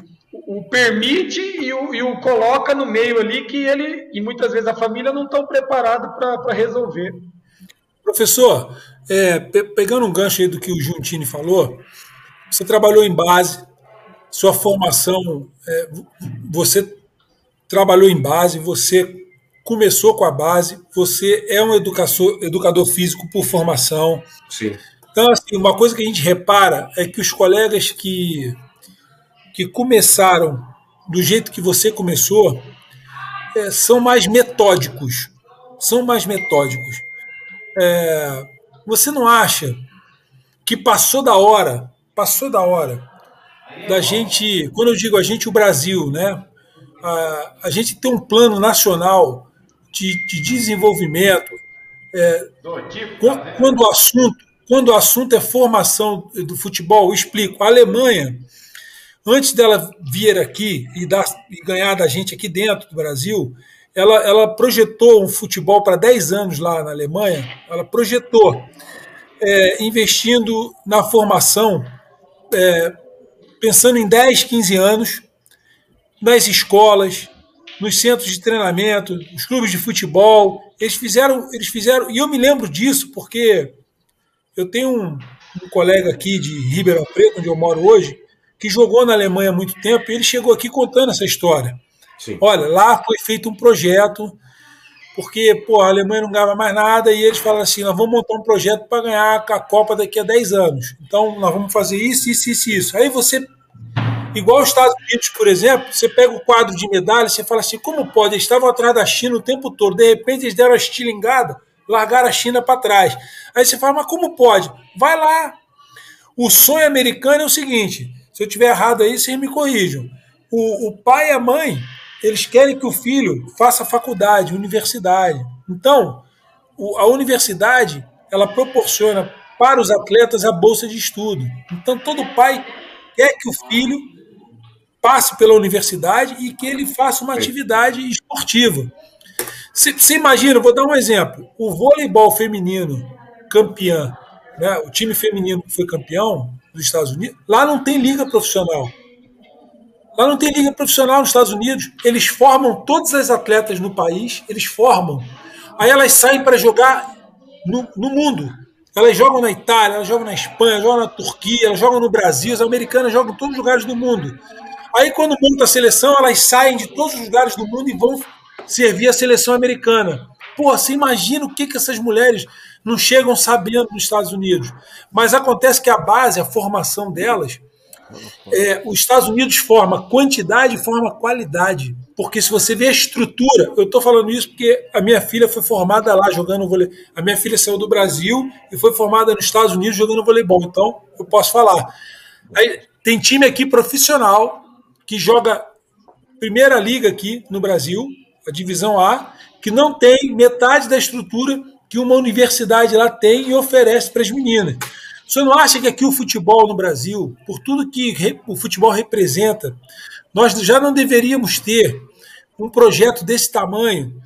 o permite e o, e o, coloca no meio ali que ele e muitas vezes a família não estão preparado para resolver. Professor, é, pegando um gancho aí do que o Juntini falou, você trabalhou em base, sua formação, é, você trabalhou em base, você começou com a base, você é um educador, educador físico por formação. Sim. Então, assim, uma coisa que a gente repara é que os colegas que que começaram do jeito que você começou é, são mais metódicos. São mais metódicos. É, você não acha que passou da hora, passou da hora da gente, quando eu digo a gente, o Brasil, né? A, a gente tem um plano nacional de, de desenvolvimento. É, quando, o assunto, quando o assunto é formação do futebol, eu explico. A Alemanha antes dela vir aqui e, dar, e ganhar da gente aqui dentro do Brasil, ela, ela projetou um futebol para 10 anos lá na Alemanha, ela projetou, é, investindo na formação, é, pensando em 10, 15 anos, nas escolas, nos centros de treinamento, nos clubes de futebol. Eles fizeram, eles fizeram, e eu me lembro disso porque eu tenho um, um colega aqui de Ribeirão Preto, onde eu moro hoje, que jogou na Alemanha há muito tempo, e ele chegou aqui contando essa história. Sim. Olha, lá foi feito um projeto, porque pô, a Alemanha não ganhava mais nada, e eles falaram assim: nós vamos montar um projeto para ganhar a Copa daqui a 10 anos. Então, nós vamos fazer isso, isso, isso, isso. Aí você, igual os Estados Unidos, por exemplo, você pega o quadro de medalha, você fala assim: como pode? Eles estavam atrás da China o tempo todo, de repente eles deram a estilingada, largaram a China para trás. Aí você fala: mas como pode? Vai lá. O sonho americano é o seguinte se eu tiver errado aí, vocês me corrijam. O, o pai e a mãe, eles querem que o filho faça faculdade, universidade. Então, o, a universidade, ela proporciona para os atletas a bolsa de estudo. Então, todo pai quer que o filho passe pela universidade e que ele faça uma atividade esportiva. Você imagina, vou dar um exemplo: o voleibol feminino campeão, né, o time feminino que foi campeão, dos Estados Unidos, lá não tem liga profissional. Lá não tem liga profissional nos Estados Unidos. Eles formam todas as atletas no país, eles formam. Aí elas saem para jogar no, no, mundo. Elas jogam na Itália, elas jogam na Espanha, jogam na Turquia, elas jogam no Brasil, as americanas jogam em todos os lugares do mundo. Aí quando monta a seleção, elas saem de todos os lugares do mundo e vão servir a seleção americana. Pô, você imagina o que, que essas mulheres não chegam sabendo nos Estados Unidos. Mas acontece que a base, a formação delas, é, os Estados Unidos forma quantidade e forma qualidade. Porque se você vê a estrutura, eu estou falando isso porque a minha filha foi formada lá jogando vôlei. A minha filha saiu do Brasil e foi formada nos Estados Unidos jogando voleibol. Então, eu posso falar. Aí, tem time aqui profissional que joga primeira liga aqui no Brasil, a divisão A, que não tem metade da estrutura que uma universidade lá tem e oferece para as meninas. Você não acha que aqui o futebol no Brasil, por tudo que o futebol representa, nós já não deveríamos ter um projeto desse tamanho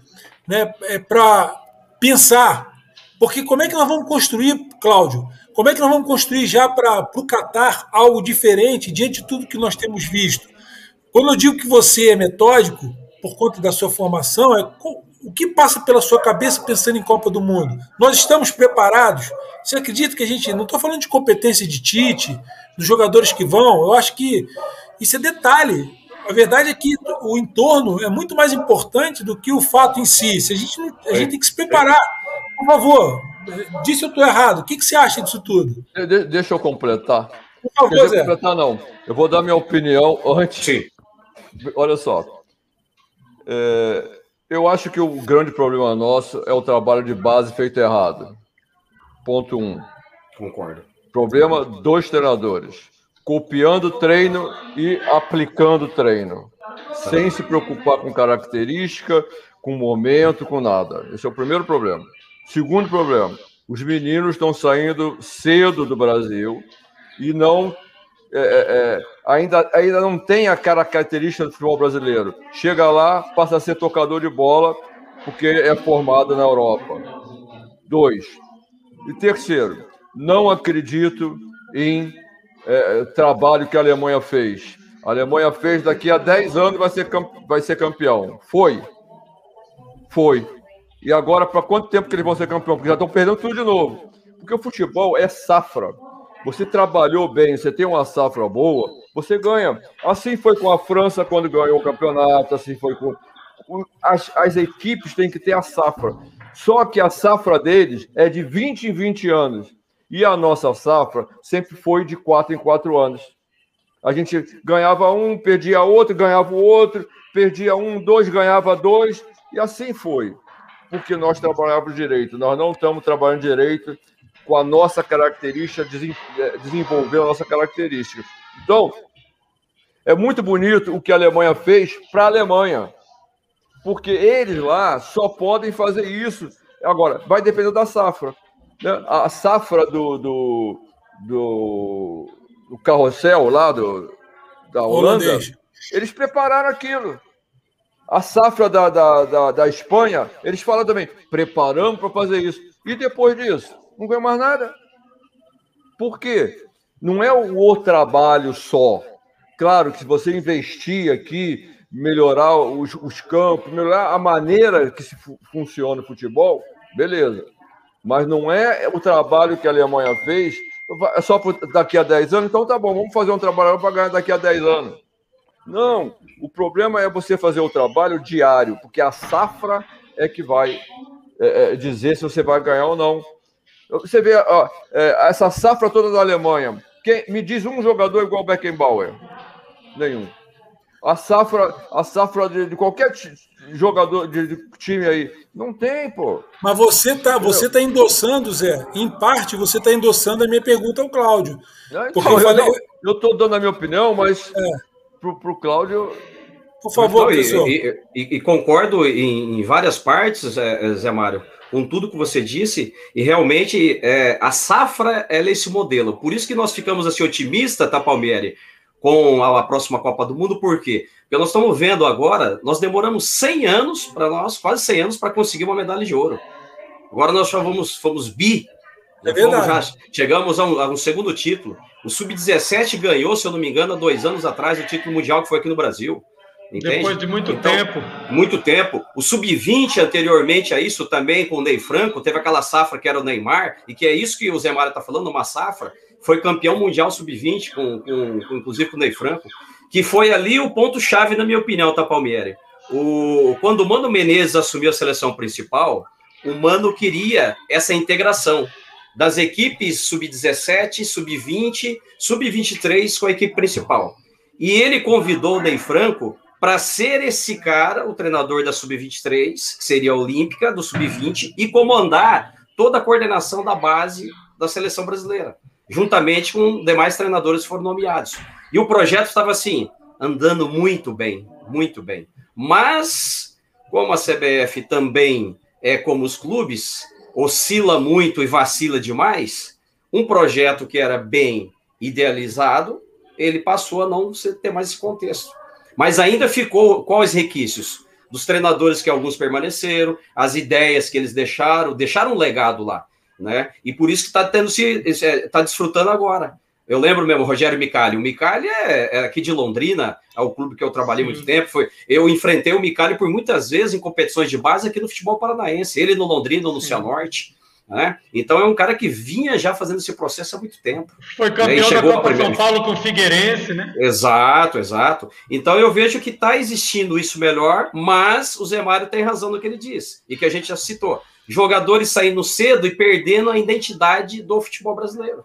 né, é, para pensar? Porque como é que nós vamos construir, Cláudio? Como é que nós vamos construir já para o Catar algo diferente diante de tudo que nós temos visto? Quando eu digo que você é metódico, por conta da sua formação, é o que passa pela sua cabeça pensando em Copa do Mundo? Nós estamos preparados? Você acredita que a gente. Não estou falando de competência de Tite, dos jogadores que vão, eu acho que isso é detalhe. A verdade é que o entorno é muito mais importante do que o fato em si. Se a, gente, a gente tem que se preparar. Por favor, disse eu estou errado. O que, que você acha disso tudo? De, deixa eu completar. Por favor, completar, não. Eu vou dar minha opinião antes. Sim. Olha só. É, eu acho que o grande problema nosso é o trabalho de base feito errado. Ponto um. Concordo. Problema dos treinadores. Copiando treino e aplicando treino. Sem se preocupar com característica, com momento, com nada. Esse é o primeiro problema. Segundo problema, os meninos estão saindo cedo do Brasil e não é, é, é ainda, ainda não tem a característica do futebol brasileiro. Chega lá, passa a ser tocador de bola, porque é formado na Europa. Dois. E terceiro, não acredito em é, trabalho que a Alemanha fez. A Alemanha fez daqui a 10 anos vai ser, vai ser campeão. Foi. Foi. E agora, para quanto tempo que eles vão ser campeão? Porque já estão perdendo tudo de novo. Porque o futebol é safra. Você trabalhou bem, você tem uma safra boa, você ganha. Assim foi com a França quando ganhou o campeonato, assim foi com. As, as equipes têm que ter a safra. Só que a safra deles é de 20 em 20 anos. E a nossa safra sempre foi de 4 em 4 anos. A gente ganhava um, perdia outro, ganhava o outro, perdia um, dois, ganhava dois, e assim foi. Porque nós trabalhávamos direito. Nós não estamos trabalhando direito com a nossa característica, é, desenvolver a nossa característica. Então, é muito bonito o que a Alemanha fez para a Alemanha, porque eles lá só podem fazer isso. Agora, vai depender da safra. Né? A safra do, do, do, do carrossel lá do, da Holanda, eles prepararam aquilo. A safra da, da, da, da Espanha, eles falam também, preparamos para fazer isso. E depois disso? Não ganha mais nada. Por quê? Não é o trabalho só. Claro que se você investir aqui, melhorar os, os campos, melhorar a maneira que se funciona o futebol, beleza. Mas não é o trabalho que a Alemanha fez é só daqui a 10 anos, então tá bom, vamos fazer um trabalho para ganhar daqui a 10 anos. Não, o problema é você fazer o trabalho diário, porque a safra é que vai é, é, dizer se você vai ganhar ou não. Você vê ó, é, essa safra toda da Alemanha. Quem, me diz um jogador igual Beckenbauer. Nenhum. A safra, a safra de, de qualquer jogador de, de, time aí. Não tem, pô. Mas você tá, você tá endossando, Zé. Em parte, você tá endossando a minha pergunta ao Cláudio. Então, eu, falei... eu tô dando a minha opinião, mas é. pro, pro Cláudio. Por favor, então, e, e, e, concordo em, em várias partes, Zé Mário com tudo que você disse, e realmente é, a safra é esse modelo. Por isso que nós ficamos assim otimistas, tá, Palmieri, com a, a, próxima Copa do Mundo, por quê? Porque nós estamos vendo agora, nós demoramos 100 anos, para nós, quase 100 anos, para conseguir uma medalha de ouro. Agora nós já fomos, fomos bi, é já chegamos a um, a um, segundo título. O Sub-17 ganhou, se eu não me engano, há dois anos atrás, o título mundial que foi aqui no Brasil. Entende? Depois de muito então, tempo. Muito tempo. O sub-20 anteriormente a isso também com o Ney Franco, teve aquela safra que era o Neymar, e que é isso que o Zé Mário está falando, uma safra, foi campeão mundial sub-20, com, com, com, inclusive com o Ney Franco, que foi ali o ponto-chave, na minha opinião, tá, Palmieri? O, quando o Mano Menezes assumiu a seleção principal, o Mano queria essa integração das equipes sub-17, sub-20, sub-23 com a equipe principal. E ele convidou o Ney Franco para ser esse cara, o treinador da Sub-23, que seria a Olímpica, do Sub-20, e comandar toda a coordenação da base da seleção brasileira, juntamente com demais treinadores que foram nomeados. E o projeto estava assim, andando muito bem, muito bem. Mas, como a CBF também é como os clubes, oscila muito e vacila demais, um projeto que era bem idealizado, ele passou a não ter mais esse contexto. Mas ainda ficou quais requisitos? Dos treinadores que alguns permaneceram, as ideias que eles deixaram, deixaram um legado lá, né? E por isso que está tendo se está desfrutando agora. Eu lembro mesmo, Rogério Micali. O Micali é, é, aqui de Londrina, é o clube que eu trabalhei muito tempo. Foi, eu enfrentei o Micali por muitas vezes em competições de base aqui no futebol paranaense. Ele no Londrina, no Cianorte. Né? Então é um cara que vinha já fazendo esse processo há muito tempo. Foi campeão da Copa São Paulo com o Figueirense, né? Exato, exato. Então eu vejo que está existindo isso melhor, mas o Zé Mário tem razão no que ele diz, e que a gente já citou. Jogadores saindo cedo e perdendo a identidade do futebol brasileiro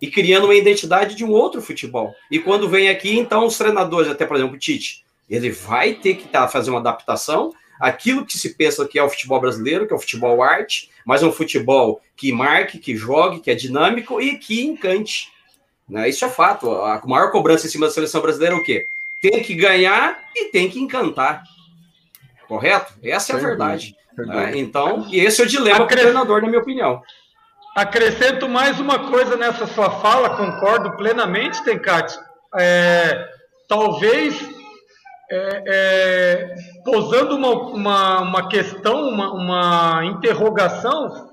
e criando uma identidade de um outro futebol. E quando vem aqui, então, os treinadores, até por exemplo, o Tite, ele vai ter que tá, fazer uma adaptação aquilo que se pensa que é o futebol brasileiro, que é o futebol arte, mas é um futebol que marque, que jogue, que é dinâmico e que encante. Né? Isso é fato. A maior cobrança em cima da seleção brasileira é o quê? Tem que ganhar e tem que encantar. Correto? Essa é a verdade. Né? Então, e esse é o dilema do treinador, na minha opinião. Acrescento mais uma coisa nessa sua fala, concordo plenamente, Tencati. É, talvez é, é, posando uma, uma, uma questão, uma, uma interrogação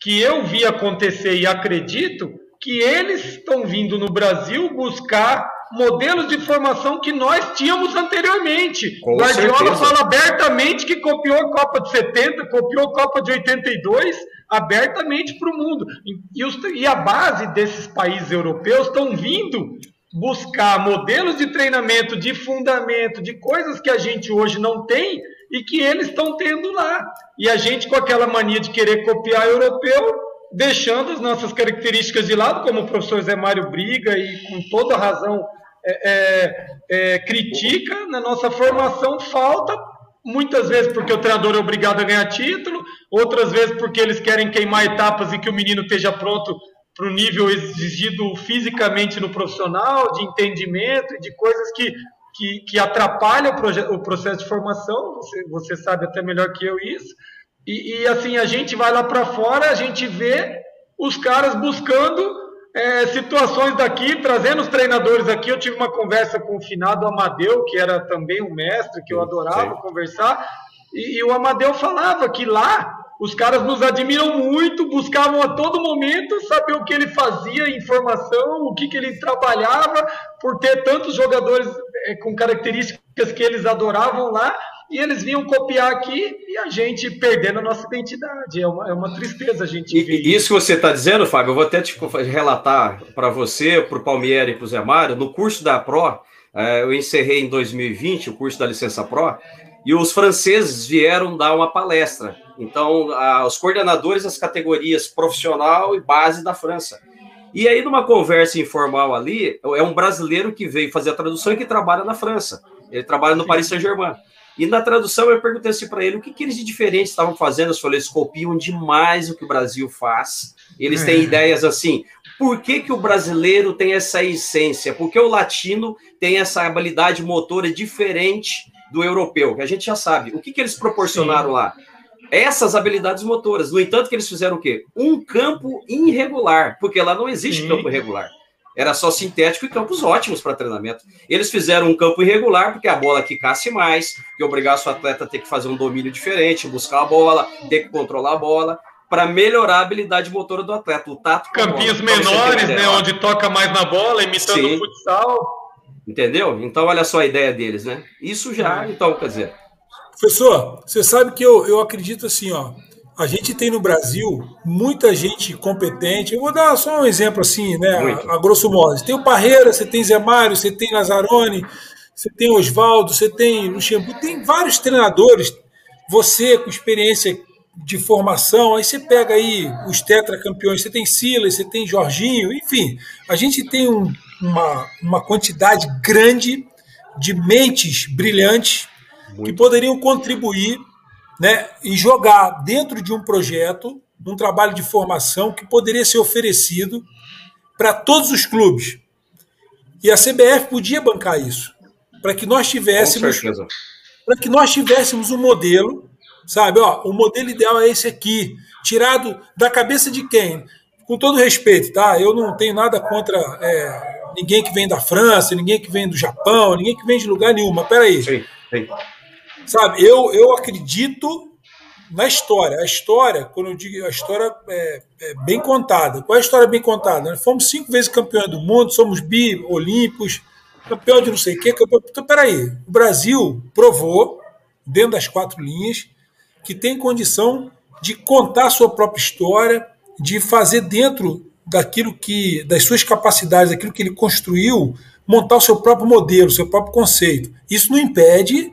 que eu vi acontecer e acredito que eles estão vindo no Brasil buscar modelos de formação que nós tínhamos anteriormente. Com Guardiola certeza. fala abertamente que copiou a Copa de 70, copiou a Copa de 82, abertamente para o mundo. E, os, e a base desses países europeus estão vindo buscar modelos de treinamento, de fundamento, de coisas que a gente hoje não tem e que eles estão tendo lá. E a gente, com aquela mania de querer copiar europeu, deixando as nossas características de lado, como o professor Zé Mário briga e com toda razão é, é, é, critica na nossa formação, falta muitas vezes porque o treinador é obrigado a ganhar título, outras vezes porque eles querem queimar etapas e que o menino esteja pronto para o nível exigido fisicamente no profissional, de entendimento de coisas que, que, que atrapalham o, o, processo de formação, você, você sabe até melhor que eu isso. E, e assim, a gente vai lá para fora, a gente vê os caras buscando é, situações daqui, trazendo os treinadores aqui. Eu tive uma conversa com o finado Amadeu, que era também um mestre que eu adorava Sim. conversar, e, e, o Amadeu falava que lá os caras nos admiram muito, buscavam a todo momento saber o que ele fazia, informação, o que, que ele trabalhava, por ter tantos jogadores é, com características que eles adoravam lá e eles vinham copiar aqui e a gente perdendo a nossa identidade. É uma, é uma tristeza a gente ver. E, isso que você está dizendo, Fábio, eu vou até te relatar para você, para o Palmieri e para o Zé Mário, no curso da PRO, é, eu encerrei em 2020 o curso da licença PRO, e os franceses vieram dar uma palestra. Então, os coordenadores das categorias profissional e base da França. E aí, numa conversa informal ali, é um brasileiro que veio fazer a tradução e que trabalha na França. Ele trabalha no Paris Saint-Germain. E na tradução eu perguntei assim para ele o que, que eles de diferente estavam fazendo. Eu falei, eles copiam demais o que o Brasil faz. Eles têm é. ideias assim. Por que, que o brasileiro tem essa essência? Porque o latino tem essa habilidade motora diferente do europeu, que a gente já sabe. O que, que eles proporcionaram Sim. lá? Essas habilidades motoras. No entanto, que eles fizeram o quê? Um campo irregular, porque lá não existe Sim. campo irregular. Era só sintético e campos ótimos para treinamento. Eles fizeram um campo irregular porque a bola quicasse mais, que obrigasse o atleta a ter que fazer um domínio diferente, buscar a bola, ter que controlar a bola, para melhorar a habilidade motora do atleta. O tato Campinhos bola, menores, né, onde toca mais na bola, imitando Sim. o futsal. Entendeu? Então, olha só a ideia deles, né? Isso já, então, quer dizer. Professor, você sabe que eu, eu acredito assim, ó a gente tem no Brasil muita gente competente. Eu vou dar só um exemplo assim, né? A, a, grosso modo. Você tem o Parreira, você tem Zé Mário, você tem Nazarone, você tem Oswaldo, você tem Luxemburgo, tem vários treinadores. Você com experiência de formação, aí você pega aí os tetracampeões, você tem Silas, você tem Jorginho, enfim, a gente tem um, uma, uma quantidade grande de mentes brilhantes Muito. que poderiam contribuir né, e jogar dentro de um projeto, um trabalho de formação que poderia ser oferecido para todos os clubes. E a CBF podia bancar isso. para que nós tivéssemos para que nós tivéssemos um modelo, sabe? Ó, o modelo ideal é esse aqui, tirado da cabeça de quem? Com todo respeito, tá? Eu não tenho nada contra é, ninguém que vem da França, ninguém que vem do Japão, ninguém que vem de lugar nenhum. Mas peraí. Sim, sim. Sabe, eu, eu acredito na história. A história, quando eu digo a história é, é bem contada. Qual é a história bem contada? Nós fomos cinco vezes campeões do mundo, somos bi olímpicos, campeão de não sei o quê. Campeão... Então, peraí. O Brasil provou, dentro das quatro linhas, que tem condição de contar sua própria história, de fazer dentro daquilo que, das suas capacidades, daquilo que ele construiu, montar o seu próprio modelo, o seu próprio conceito. Isso não impede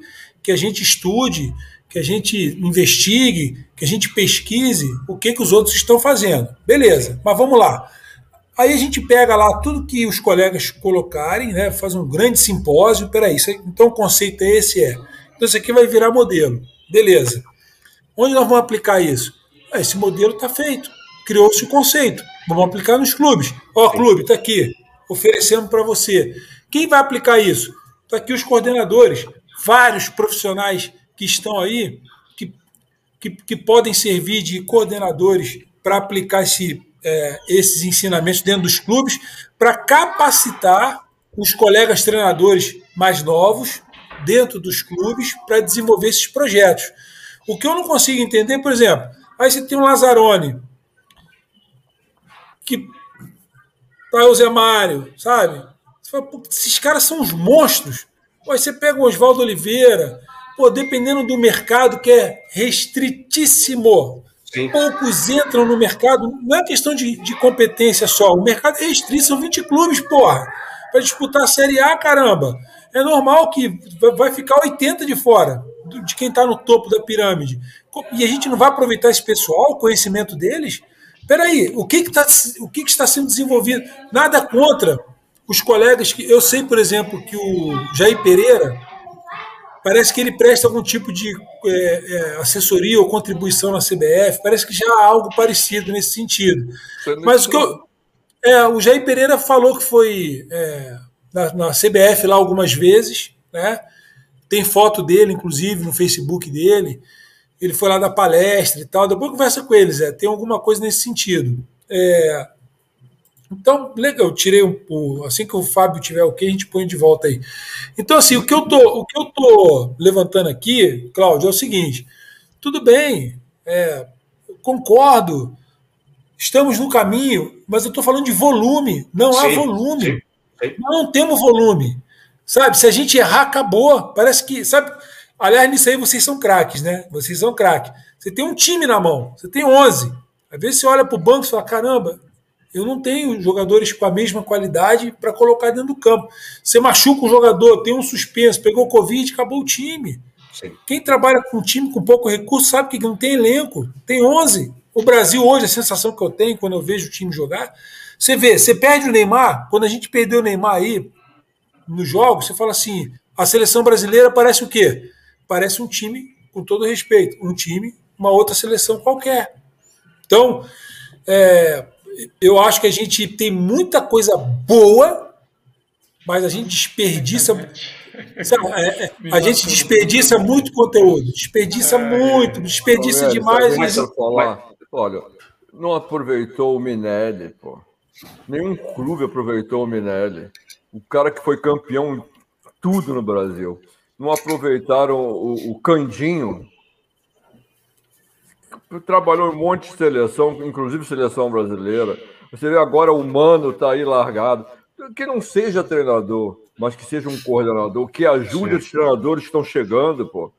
que a gente estude, que a gente investigue, que a gente pesquise o que, que os outros estão fazendo. Beleza, mas vamos lá. Aí a gente pega lá tudo que os colegas colocarem, né, faz um grande simpósio. Peraí, isso então o conceito é esse? É. Então isso aqui vai virar modelo. Beleza. Onde nós vamos aplicar isso? Ah, esse modelo está feito. Criou-se o conceito. Vamos aplicar nos clubes. Ó, clube, está aqui. Oferecemos para você. Quem vai aplicar isso? Está aqui os coordenadores, vários profissionais que estão aí, que, que, que podem servir de coordenadores para aplicar esse, é, esses ensinamentos dentro dos clubes, para capacitar os colegas treinadores mais novos dentro dos clubes para desenvolver esses projetos. O que eu não consigo entender, por exemplo, aí você tem um Lazzaroni, que tá o Zé Mário, sabe? Fala, esses caras são os monstros. Aí você pega o Oswaldo Oliveira, pô, dependendo do mercado que é restritíssimo, Sim. poucos entram no mercado. Não é questão de, de competência só. O mercado é restrito, são 20 clubes, porra, para disputar a Série A, caramba. É normal que vai ficar 80 de fora, de quem está no topo da pirâmide. E a gente não vai aproveitar esse pessoal, o conhecimento deles? Peraí, o que, que, tá, o que, que está sendo desenvolvido? Nada contra os colegas que. Eu sei, por exemplo, que o Jair Pereira parece que ele presta algum tipo de é, é, assessoria ou contribuição na CBF, parece que já há algo parecido nesse sentido. Mas o que eu, é, o Jair Pereira falou que foi é, na, na, CBF lá algumas vezes, né? Tem foto dele, inclusive, no Facebook dele. Ele foi lá dar palestra e tal. Depois conversa com eles, é, tem alguma coisa nesse sentido. É, então, legal, eu tirei um, assim que o Fábio tiver o que a gente põe de volta aí. Então, assim, o que eu tô, o que eu tô levantando aqui, Cláudio, é o seguinte: tudo bem, é, concordo, estamos no caminho, mas eu estou falando de volume. Não sim, há volume. Sim, sim. Não temos volume. Sabe, se a gente errar, acabou. Parece que, sabe, aliás, nisso aí vocês são craques, né? Vocês são craques. Você tem um time na mão, você tem 11. Às vezes você olha para o banco e fala: caramba, eu não tenho jogadores com a mesma qualidade para colocar dentro do campo. Você machuca um jogador, tem um suspenso, pegou Covid, acabou o time. Sim. Quem trabalha com um time com pouco recurso sabe que não tem elenco. Tem 11. O Brasil hoje, a sensação que eu tenho quando eu vejo o time jogar, você vê, você perde o Neymar, quando a gente perdeu o Neymar aí nos jogos, você fala assim, a seleção brasileira parece o quê? Parece um time, com todo respeito, um time, uma outra seleção qualquer. Então, é, eu acho que a gente tem muita coisa boa, mas a gente desperdiça. Sabe, é, é, a gente desperdiça muito conteúdo, desperdiça é, muito, desperdiça é, demais. Mas, falar, olha, não aproveitou o Minelli, pô. Nenhum clube aproveitou o Minelli. O cara que foi campeão em tudo no Brasil. Não aproveitaram o, o Candinho, trabalhou em um monte de seleção, inclusive seleção brasileira. Você vê agora o Mano está aí largado. Que não seja treinador, mas que seja um coordenador, que ajude Sim. os treinadores que estão chegando, pô.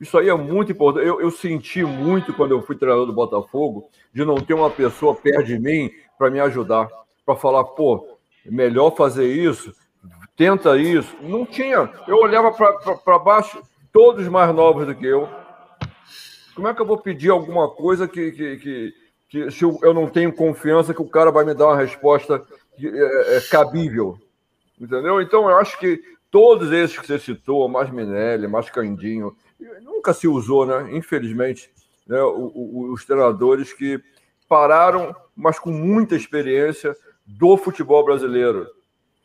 Isso aí é muito importante. Eu, eu, senti muito quando eu fui treinador do Botafogo de não ter uma pessoa perto de mim para me ajudar, para falar, pô, melhor fazer isso, tenta isso. Não tinha. Eu olhava para baixo, todos mais novos do que eu, como é que eu vou pedir alguma coisa que, que, que, que se eu, eu, não tenho confiança que o cara vai me dar uma resposta é, é, cabível? Entendeu? Então, eu acho que todos esses que você citou, mais Minelli, mais Candinho, nunca se usou, né? Infelizmente, né? O, o, os treinadores que pararam, mas com muita experiência do futebol brasileiro.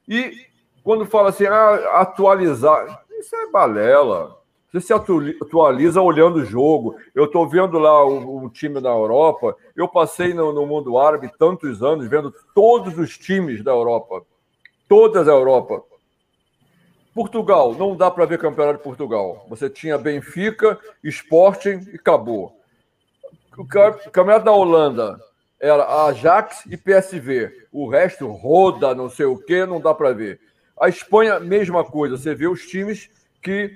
E quando fala assim, ah, atualizar, isso é balela. Você se atualiza olhando o jogo. Eu estou vendo lá o, time da Europa. Eu passei no, no, mundo árabe tantos anos vendo todos os times da Europa. Todas a Europa. Portugal, não dá para ver campeonato de Portugal. Você tinha Benfica, Sporting e acabou. O campeonato da Holanda era Ajax e PSV. O resto roda, não sei o que, não dá para ver. A Espanha, mesma coisa. Você vê os times que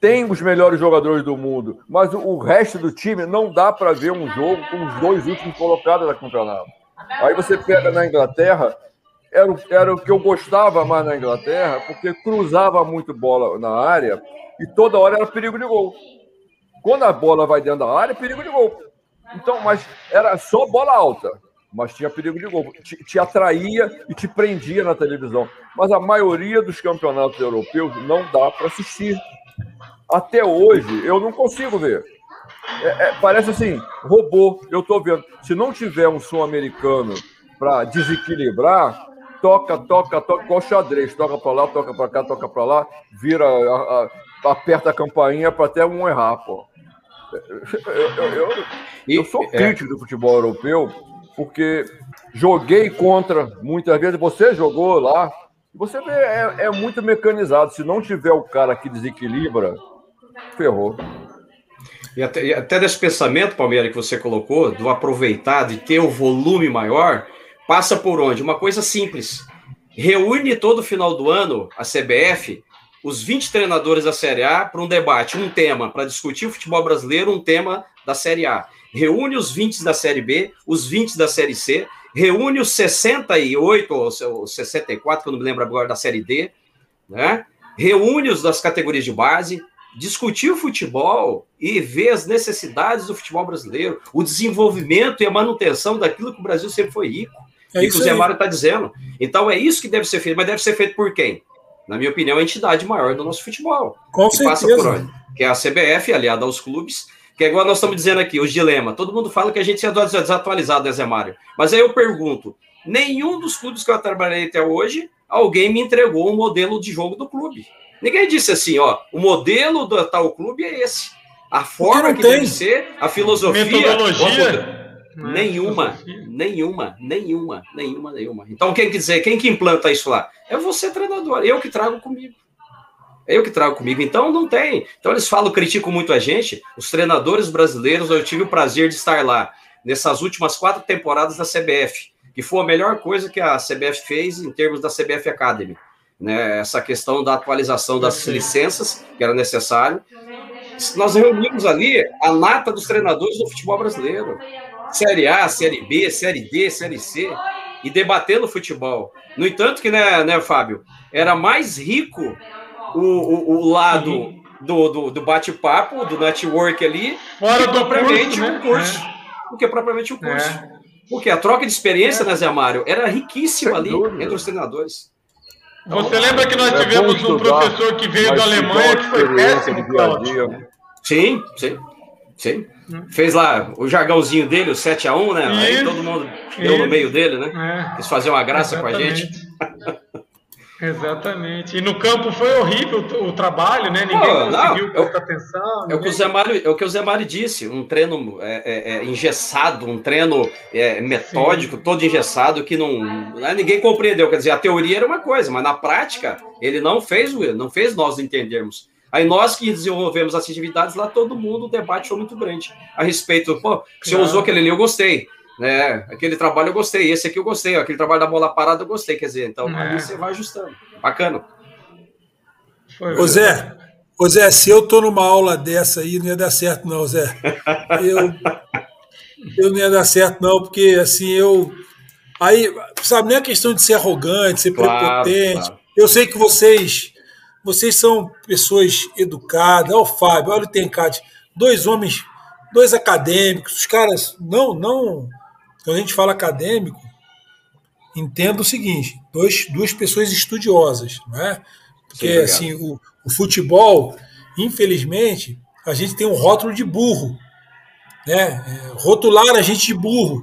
têm os melhores jogadores do mundo, mas o resto do time não dá para ver um jogo com os dois últimos colocados da campeonato. Aí você pega na Inglaterra, era, era o que eu gostava mais na Inglaterra, porque cruzava muito bola na área e toda hora era perigo de gol. Quando a bola vai dentro da área, é perigo de gol. Então, mas era só bola alta, mas tinha perigo de gol. Te, te atraía e te prendia na televisão. Mas a maioria dos campeonatos europeus não dá para assistir. Até hoje, eu não consigo ver. É, é, parece assim, robô. Eu estou vendo. Se não tiver um som americano para desequilibrar, toca, toca, toca, igual xadrez, toca para lá, toca para cá, toca para lá, vira, a, a, aperta a campainha para até um errar, pô. Eu, eu, eu, eu sou é. crítico do futebol europeu, porque joguei contra, muitas vezes você jogou lá, você vê, é, é muito mecanizado. Se não tiver o cara que desequilibra, ferrou. E até, e até desse pensamento, Palmeiras, que você colocou, do aproveitar, de ter o volume maior, passa por onde? Uma coisa simples. Reúne todo final do ano a CBF, os 20 treinadores da Série A, para um debate, um tema, para discutir o futebol brasileiro, um tema da Série A. Reúne os 20 da Série B, os 20 da Série C, reúne os 68 ou 64, que eu não me lembro agora, da Série D, né? reúne os das categorias de base, discutir o futebol e ver as necessidades do futebol brasileiro, o desenvolvimento e a manutenção daquilo que o Brasil sempre foi rico. É e que o Zé Mário está dizendo. Então é isso que deve ser feito, mas deve ser feito por quem? Na minha opinião, a entidade maior do nosso futebol. Com que certeza. passa por onde? Que é a CBF, aliada aos clubes, que é igual nós estamos dizendo aqui, os dilemas. Todo mundo fala que a gente é desatualizado, né, Zé Mário? Mas aí eu pergunto: nenhum dos clubes que eu trabalhei até hoje, alguém me entregou um modelo de jogo do clube. Ninguém disse assim, ó, o modelo do tal clube é esse. A forma que tem. deve ser, a filosofia. Metodologia. É nenhuma, nenhuma, nenhuma, nenhuma, nenhuma. Então, quem quiser, quem que implanta isso lá? É você, treinador. Eu que trago comigo. É eu que trago comigo. Então, não tem. Então, eles falam, criticam muito a gente. Os treinadores brasileiros, eu tive o prazer de estar lá nessas últimas quatro temporadas da CBF, que foi a melhor coisa que a CBF fez em termos da CBF Academy. Né? Essa questão da atualização das licenças, que era necessário. Nós reunimos ali a nata dos treinadores do futebol brasileiro. Série A, Série B, Série D, Série C, e debatendo futebol. No entanto, que, né, né Fábio, era mais rico o, o, o lado do, do, do bate-papo, do network ali, Fora do propriamente curso, né? um curso. É. Do que propriamente um curso. É. Porque a troca de experiência, é. né, Zé Mário, era riquíssima ali dúvida. entre os treinadores. Você lembra que nós é tivemos um professor que veio da Alemanha que foi péssimo, Cláudio? Sim, sim, sim. Fez lá o jargãozinho dele, o 7x1, né? Isso, Aí todo mundo deu no meio dele, né? É, Quis fazer uma graça exatamente. com a gente. [LAUGHS] Exatamente. E no campo foi horrível o, trabalho, né? Ninguém Pô, conseguiu não, prestar atenção. É o, que o, Zé Mário, é o que o Zé Mário disse: um treino é, é, é engessado, um treino é, metódico, Sim. todo engessado, que não, né, ninguém compreendeu. Quer dizer, a teoria era uma coisa, mas na prática ele não fez, não fez nós entendermos. Aí nós que desenvolvemos as atividades lá, todo mundo, o debate foi muito grande a respeito. Pô, o senhor usou aquele ali, eu gostei. Né? Aquele trabalho eu gostei, esse aqui eu gostei, aquele trabalho da bola parada eu gostei. Quer dizer, então é. aí você vai ajustando. Bacana. Ô Zé, ô Zé, se eu tô numa aula dessa aí, não ia dar certo, não, Zé. Eu, eu não ia dar certo, não, porque assim, eu. Aí, sabe, não é questão de ser arrogante, ser claro, prepotente. Claro. Eu sei que vocês vocês são pessoas educadas. Olha o Fábio, olha o Tencate. Dois homens, dois acadêmicos. Os caras, não, não. Quando a gente fala acadêmico, entenda o seguinte: dois, duas pessoas estudiosas, não é? Porque Sim, assim, o, o futebol, infelizmente, a gente tem um rótulo de burro. Né? É, rotular a gente de burro.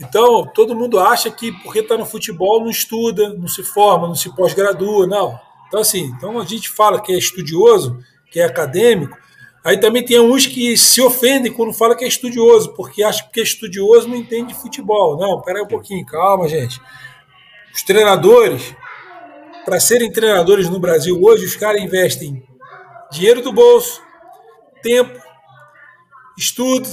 Então, todo mundo acha que porque está no futebol não estuda, não se forma, não se pós-gradua, não. Então, assim, então a gente fala que é estudioso, que é acadêmico, aí também tem uns que se ofendem quando fala que é estudioso, porque acha que é estudioso não entende de futebol. Não, peraí um pouquinho, calma, gente. Os treinadores, para serem treinadores no Brasil hoje, os caras investem dinheiro do bolso, tempo, estudo,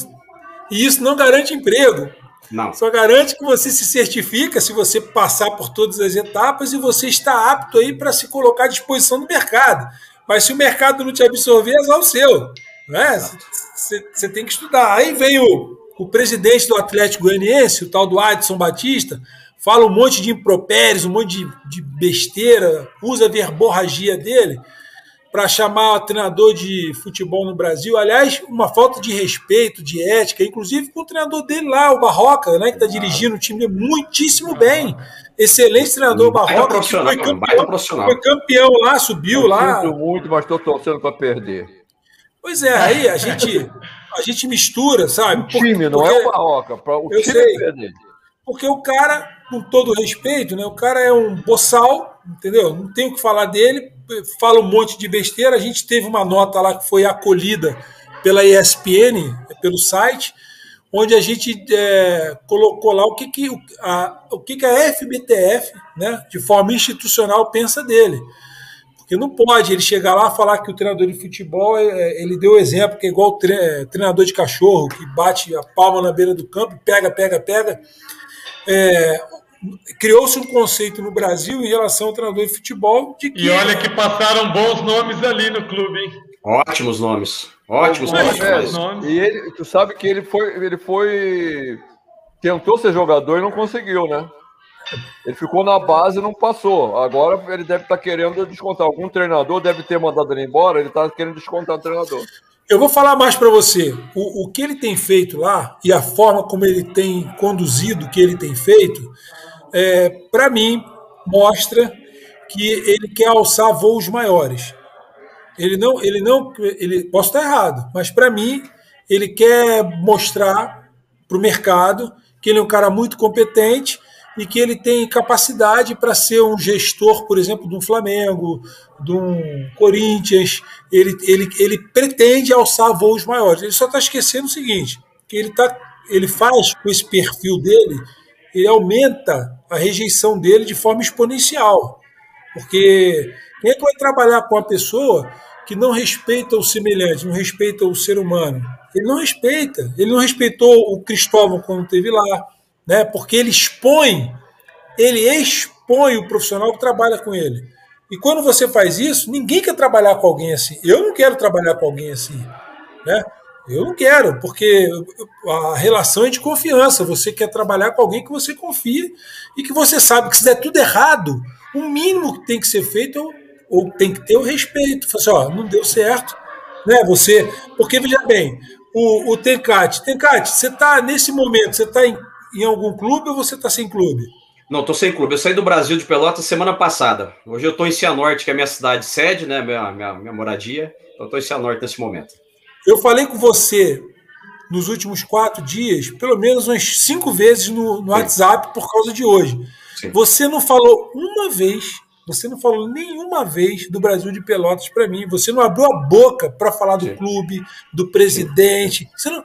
e isso não garante emprego. Não. Só garante que você se certifica se você passar por todas as etapas e você está apto aí para se colocar à disposição do mercado. Mas se o mercado não te absorver, é o seu. Né? Você tem que estudar. Aí vem o, o presidente do Atlético Goianiense, o tal do Adson Batista, fala um monte de impropérios, um monte de, de besteira, usa a verborragia dele para chamar o treinador de futebol no Brasil. Aliás, uma falta de respeito, de ética, inclusive com o treinador dele lá, o Barroca, né, que está dirigindo o time muitíssimo bem. Excelente treinador Barroca. Profissional, foi campeão, profissional. foi campeão lá, subiu Eu lá. Sinto muito, mas estou torcendo para perder. Pois é, aí a gente, a gente mistura, sabe? O time, não é o Barroca. Pra, o eu time sei. perder. Porque o cara, com todo respeito, né, o cara é um boçal, entendeu? Não tenho o que falar dele, fala um monte de besteira. A gente teve uma nota lá que foi acolhida pela ESPN, pelo site, onde a gente é, colocou lá o que, que, a, o que, que a FBTF, né, de forma institucional, pensa dele. Porque não pode ele chegar lá e falar que o treinador de futebol, é, ele deu exemplo que é igual o é, treinador de cachorro, que bate a palma na beira do campo, pega, pega, pega. Criou-se um conceito no Brasil em relação ao treinador de futebol de que... E olha que passaram bons nomes ali no clube, hein? Ótimos nomes. Ótimos nomes. É, nomes. E ele, tu sabe que ele foi, ele foi. Tentou ser jogador e não conseguiu, né? Ele ficou na base e não passou. Agora ele deve estar tá querendo descontar. Algum treinador deve ter mandado ele embora, ele está querendo descontar o treinador. Eu vou falar mais para você. O, o que ele tem feito lá e a forma como ele tem conduzido o que ele tem feito é, para mim, mostra que ele quer alçar voos maiores. Ele não, ele não, ele posso estar errado, mas para mim ele quer mostrar para o mercado que ele é um cara muito competente e que ele tem capacidade para ser um gestor, por exemplo, um Flamengo, um Corinthians. Ele, ele, ele pretende alçar voos maiores. Ele só está esquecendo o seguinte: que ele, tá, ele faz com esse perfil dele ele aumenta a rejeição dele de forma exponencial. Porque quem é que vai trabalhar com uma pessoa que não respeita o semelhante, não respeita o ser humano? Ele não respeita. Ele não respeitou o Cristóvão quando esteve lá, né? porque ele expõe, ele expõe o profissional que trabalha com ele. E quando você faz isso, ninguém quer trabalhar com alguém assim. Eu não quero trabalhar com alguém assim. Né? Eu não quero, porque a relação é de confiança. Você quer trabalhar com alguém que você confia e que você sabe que se der tudo errado, o mínimo que tem que ser feito é ou tem que ter o respeito. Fala assim, ó, não deu certo, né? Você, porque veja bem, o, o Tencate, Tencate, você está nesse momento, você está em, em algum clube ou você está sem clube? Não, estou sem clube. Eu saí do Brasil de Pelotas semana passada. Hoje eu estou em Cianorte, que é a minha cidade sede, né? Minha, minha, minha moradia. Então estou em Cianorte nesse momento. Eu falei com você nos últimos quatro dias, pelo menos umas cinco vezes no, no WhatsApp por causa de hoje. Sim. Você não falou uma vez, você não falou nenhuma vez do Brasil de Pelotas para mim. Você não abriu a boca para falar do Sim. clube, do presidente. Você não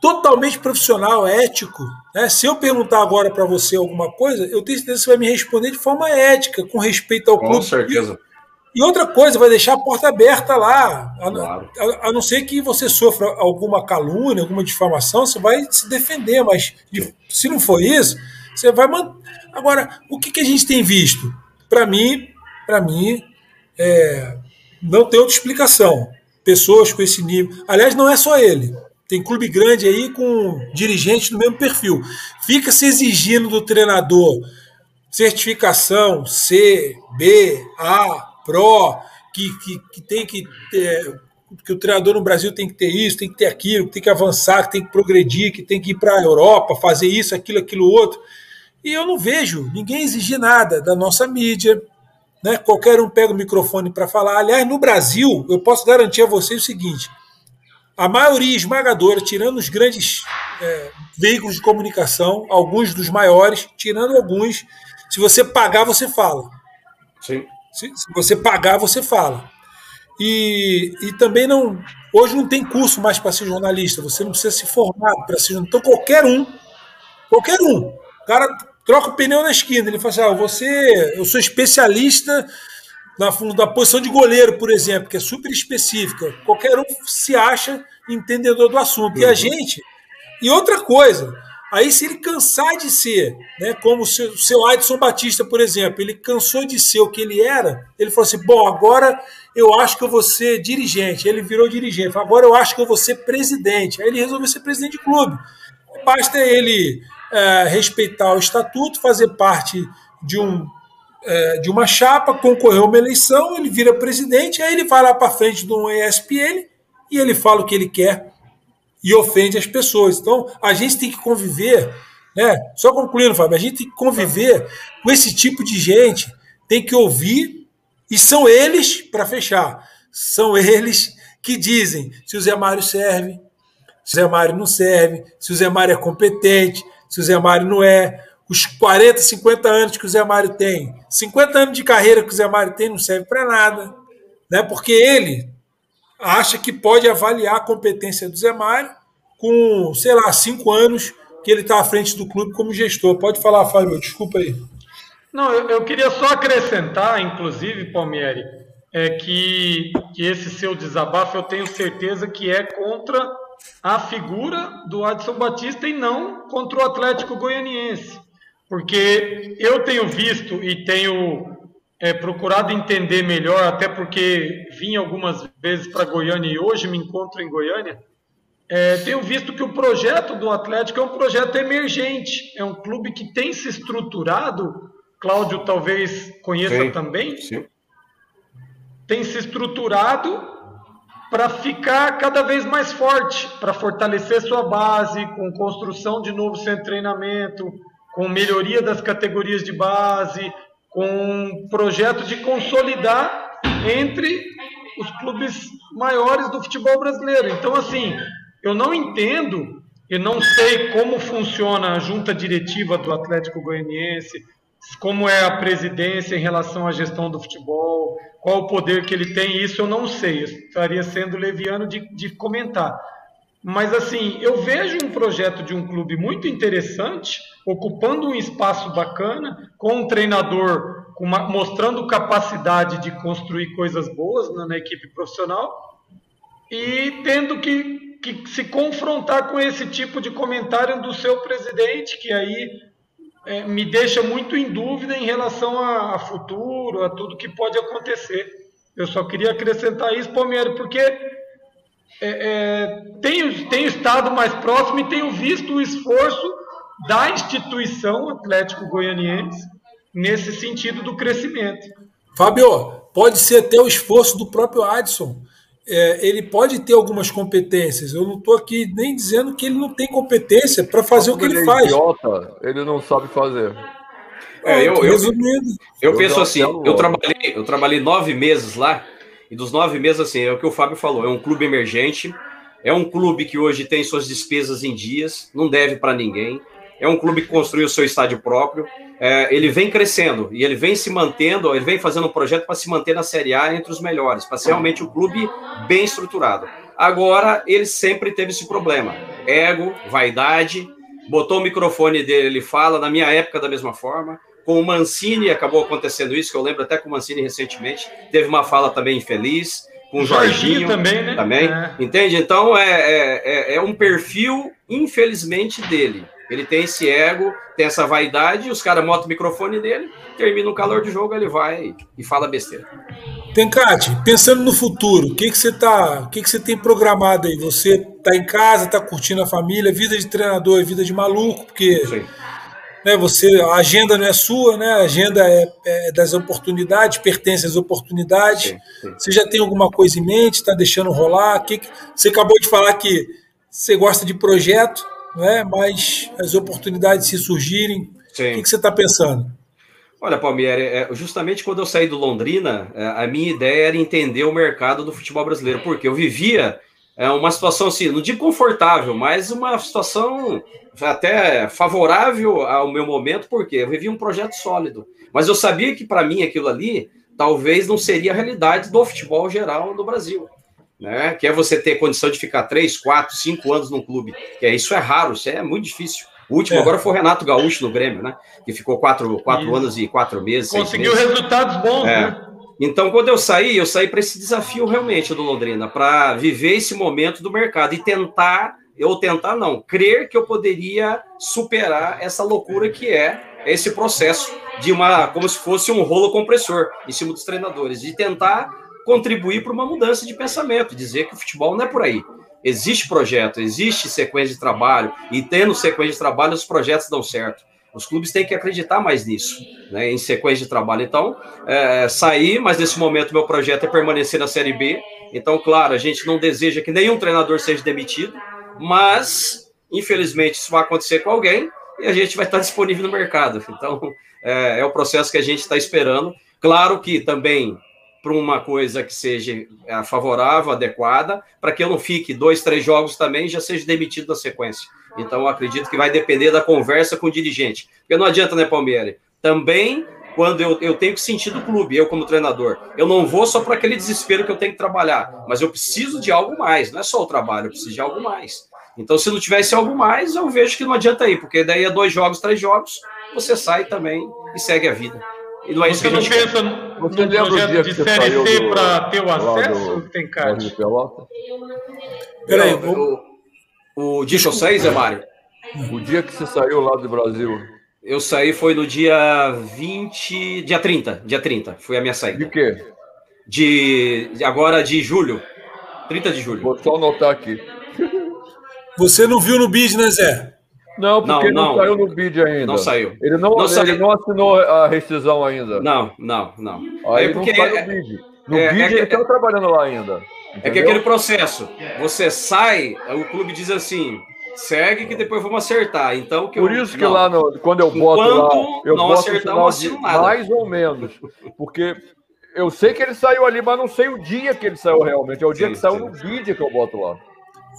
totalmente profissional, ético. Né? Se eu perguntar agora para você alguma coisa, eu tenho certeza que você vai me responder de forma ética, com respeito ao com clube. Com certeza. E outra coisa, vai deixar a porta aberta lá. A, claro. a, a, não ser que você sofra alguma calúnia, alguma difamação, você vai se defender, mas se não for isso, você vai manter. Agora, o que, que a gente tem visto? Para mim, para mim, é, não tem outra explicação. Pessoas com esse nível. Aliás, não é só ele. Tem clube grande aí com dirigentes do mesmo perfil. Fica se exigindo do treinador certificação C, B, A, que, que, que tem que ter, que o treinador no Brasil tem que ter isso, tem que ter aquilo, que tem que avançar, que tem que progredir, que tem que ir para a Europa, fazer isso, aquilo, aquilo outro. E eu não vejo ninguém exigir nada da nossa mídia. Né? Qualquer um pega o microfone para falar. Aliás, no Brasil, eu posso garantir a vocês o seguinte: a maioria esmagadora, tirando os grandes é, veículos de comunicação, alguns dos maiores, tirando alguns, se você pagar, você fala. Sim. Se, se você pagar, você fala. E, e também não. Hoje não tem curso mais para ser jornalista, você não precisa se formar para ser jornalista. Então, qualquer um, qualquer um, o cara troca o pneu na esquina, ele fala assim: ah, você, eu sou especialista na, na posição de goleiro, por exemplo, que é super específica. Qualquer um se acha entendedor do assunto. Uhum. E a uhum. gente. E outra coisa, Aí, se ele cansar de ser, né, como o seu, seu Adson Batista, por exemplo, ele cansou de ser o que ele era, ele falou assim: bom, agora eu acho que eu vou ser dirigente. Ele virou dirigente. Agora eu acho que eu vou ser presidente. Aí ele resolveu ser presidente de clube. Basta ele é, respeitar o estatuto, fazer parte de, um, é, de uma chapa, concorrer a uma eleição, ele vira presidente, aí ele vai lá para frente de um ESPN e ele fala o que ele quer e ofende as pessoas. Então, a gente tem que conviver, né? Só concluindo, Fábio, a gente tem que conviver com esse tipo de gente, tem que ouvir, e são eles, para fechar, são eles que dizem se o Zé Mário serve, se o Zé Mário não serve, se o Zé Mário é competente, se o Zé Mário não é. Os 40, 50 anos que o Zé Mário tem, 50 anos de carreira que o Zé Mário tem, não serve para nada. Né? Porque ele acha que pode avaliar a competência do Zé Mário com, sei lá, cinco anos que ele está à frente do clube como gestor. Pode falar, Fábio, desculpa aí. Não, eu, eu queria só acrescentar, inclusive, Palmieri, é que, que esse seu desabafo eu tenho certeza que é contra a figura do Adson Batista e não contra o Atlético Goianiense. Porque eu tenho visto e tenho é, procurado entender melhor, até porque vim algumas vezes para Goiânia e hoje me encontro em Goiânia. É, tenho visto que o projeto do Atlético é um projeto emergente, é um clube que tem se estruturado. Cláudio talvez conheça sim, também. Sim. Tem se estruturado para ficar cada vez mais forte, para fortalecer sua base, com construção de novo centro de treinamento, com melhoria das categorias de base, com um projeto de consolidar entre os clubes maiores do futebol brasileiro. Então, assim, eu não entendo e não sei como funciona a junta diretiva do Atlético Goianiense, como é a presidência em relação à gestão do futebol, qual o poder que ele tem, isso eu não sei. Eu estaria sendo leviano de, de comentar. Mas assim, eu vejo um projeto de um clube muito interessante, ocupando um espaço bacana, com um treinador com uma, mostrando capacidade de construir coisas boas na, na equipe profissional e tendo que, que, se confrontar com esse tipo de comentário do seu presidente, que aí é, me deixa muito em dúvida em relação a, a futuro, a tudo que pode acontecer. Eu só queria acrescentar isso, Palmeiras, porque é, é, tenho, tenho estado mais próximo e tenho visto o esforço da instituição Atlético Goianiense nesse sentido do crescimento. Fábio, pode ser até o esforço do próprio Adson. É, ele pode ter algumas competências. Eu não estou aqui nem dizendo que ele não tem competência para fazer o que ele, ele é faz. Idiota, ele não sabe fazer. É, eu, eu, eu, penso assim, eu trabalhei, eu trabalhei nove meses lá e dos nove meses, assim, é o que o Fábio falou: é um clube emergente, é um clube que hoje tem suas despesas em dias, não deve para ninguém. É um clube que construiu seu estádio próprio. É, ele vem crescendo e ele vem se mantendo, ele vem fazendo um projeto para se manter na Série A entre os melhores, para ser realmente um clube bem estruturado. Agora, ele sempre teve esse problema: ego, vaidade. Botou o microfone dele, ele fala, na minha época, da mesma forma. Com o Mancini acabou acontecendo isso, que eu lembro até com o Mancini recentemente, teve uma fala também infeliz, com o Jorginho, Jorginho também, né? Também, é. entende? Então é, é, é, é um perfil, infelizmente, dele. Ele tem esse ego, tem essa vaidade, os caras motam o microfone dele, termina o calor de jogo, ele vai e fala besteira. Tencate, pensando no futuro, o que, que você tá, o que, que você tem programado aí? Você tá em casa, tá curtindo a família, vida de treinador é vida de maluco, porque Sim né, você, a agenda não é sua, né, a agenda é, é das oportunidades, pertence às oportunidades. Sim, sim. Você já tem alguma coisa em mente, está deixando rolar? Que, você acabou de falar que você gosta de projeto, né, mas as oportunidades se surgirem, o que, que, você está pensando? Olha, Palmieri, é, justamente quando eu saí do Londrina, é, a minha ideia era entender o mercado do futebol brasileiro, porque eu vivia é uma situação assim, não digo confortável, mas uma situação até favorável ao meu momento, porque eu vivi um projeto sólido. Mas eu sabia que para mim aquilo ali talvez não seria a realidade do futebol geral no Brasil. Né? Que é você ter condição de ficar três, quatro, cinco anos num clube. Que é, isso é raro, isso é muito difícil. O último é. agora foi o Renato Gaúcho no Grêmio, né? Que ficou quatro, quatro anos e quatro meses. Conseguiu meses. resultados bons, é. né? Então, quando eu saí, eu saí para esse desafio realmente do Londrina, para viver esse momento do mercado e tentar, ou tentar não, crer que eu poderia superar essa loucura que é esse processo de uma, como se fosse um rolo compressor em cima dos treinadores, de tentar contribuir para uma mudança de pensamento, dizer que o futebol não é por aí. Existe projeto, existe sequência de trabalho, e tendo sequência de trabalho, os projetos dão certo. Os clubes têm que acreditar mais nisso, né, em sequência de trabalho. Então, é, sair, mas nesse momento meu projeto é permanecer na Série B. Então, claro, a gente não deseja que nenhum treinador seja demitido, mas, infelizmente, isso vai acontecer com alguém e a gente vai estar disponível no mercado. Então, é, é o processo que a gente está esperando. Claro que também para uma coisa que seja é, favorável, adequada, para que eu não fique dois, três jogos também e já seja demitido na sequência. Então, eu acredito que vai depender da conversa com o dirigente. Porque não adianta, né, Palmeiras? Também, quando eu, eu tenho que sentir do clube, eu como treinador, eu não vou só para aquele desespero que eu tenho que trabalhar, mas eu preciso de algo mais, não é só o trabalho, eu preciso de algo mais. Então, se não tivesse algo mais, eu vejo que não adianta ir, porque daí é dois jogos, três jogos, você sai também e segue a vida. E não é isso você que a gente não pensa no projeto de Série C para ter o acesso, do, tem cara? Peraí, o, o, o eu saí, Zé Mário? O dia que você saiu lá do Brasil. Eu saí foi no dia 20, dia 30, dia 30, foi a minha saída. De quê? De, de agora de julho, 30 de julho. Vou só anotar aqui. Você não viu no bid, né, Zé? Não, porque não, não, não, saiu no bid ainda. Não saiu. Ele não, não, ele saiu. não assinou a rescisão ainda. Não, não, não. Aí é porque, não sai no bid. No é, bid é ele está trabalhando lá ainda. Entendeu? É que aquele processo, você sai, o clube diz assim, segue que depois vamos acertar. Então que Por eu, isso que lá no, quando eu boto lá, eu não boto acertar, não assino nada. Mais ou menos, porque eu sei que ele saiu ali, mas não sei o dia que ele saiu realmente. É o dia sim, que saiu sim. no vídeo que eu boto lá.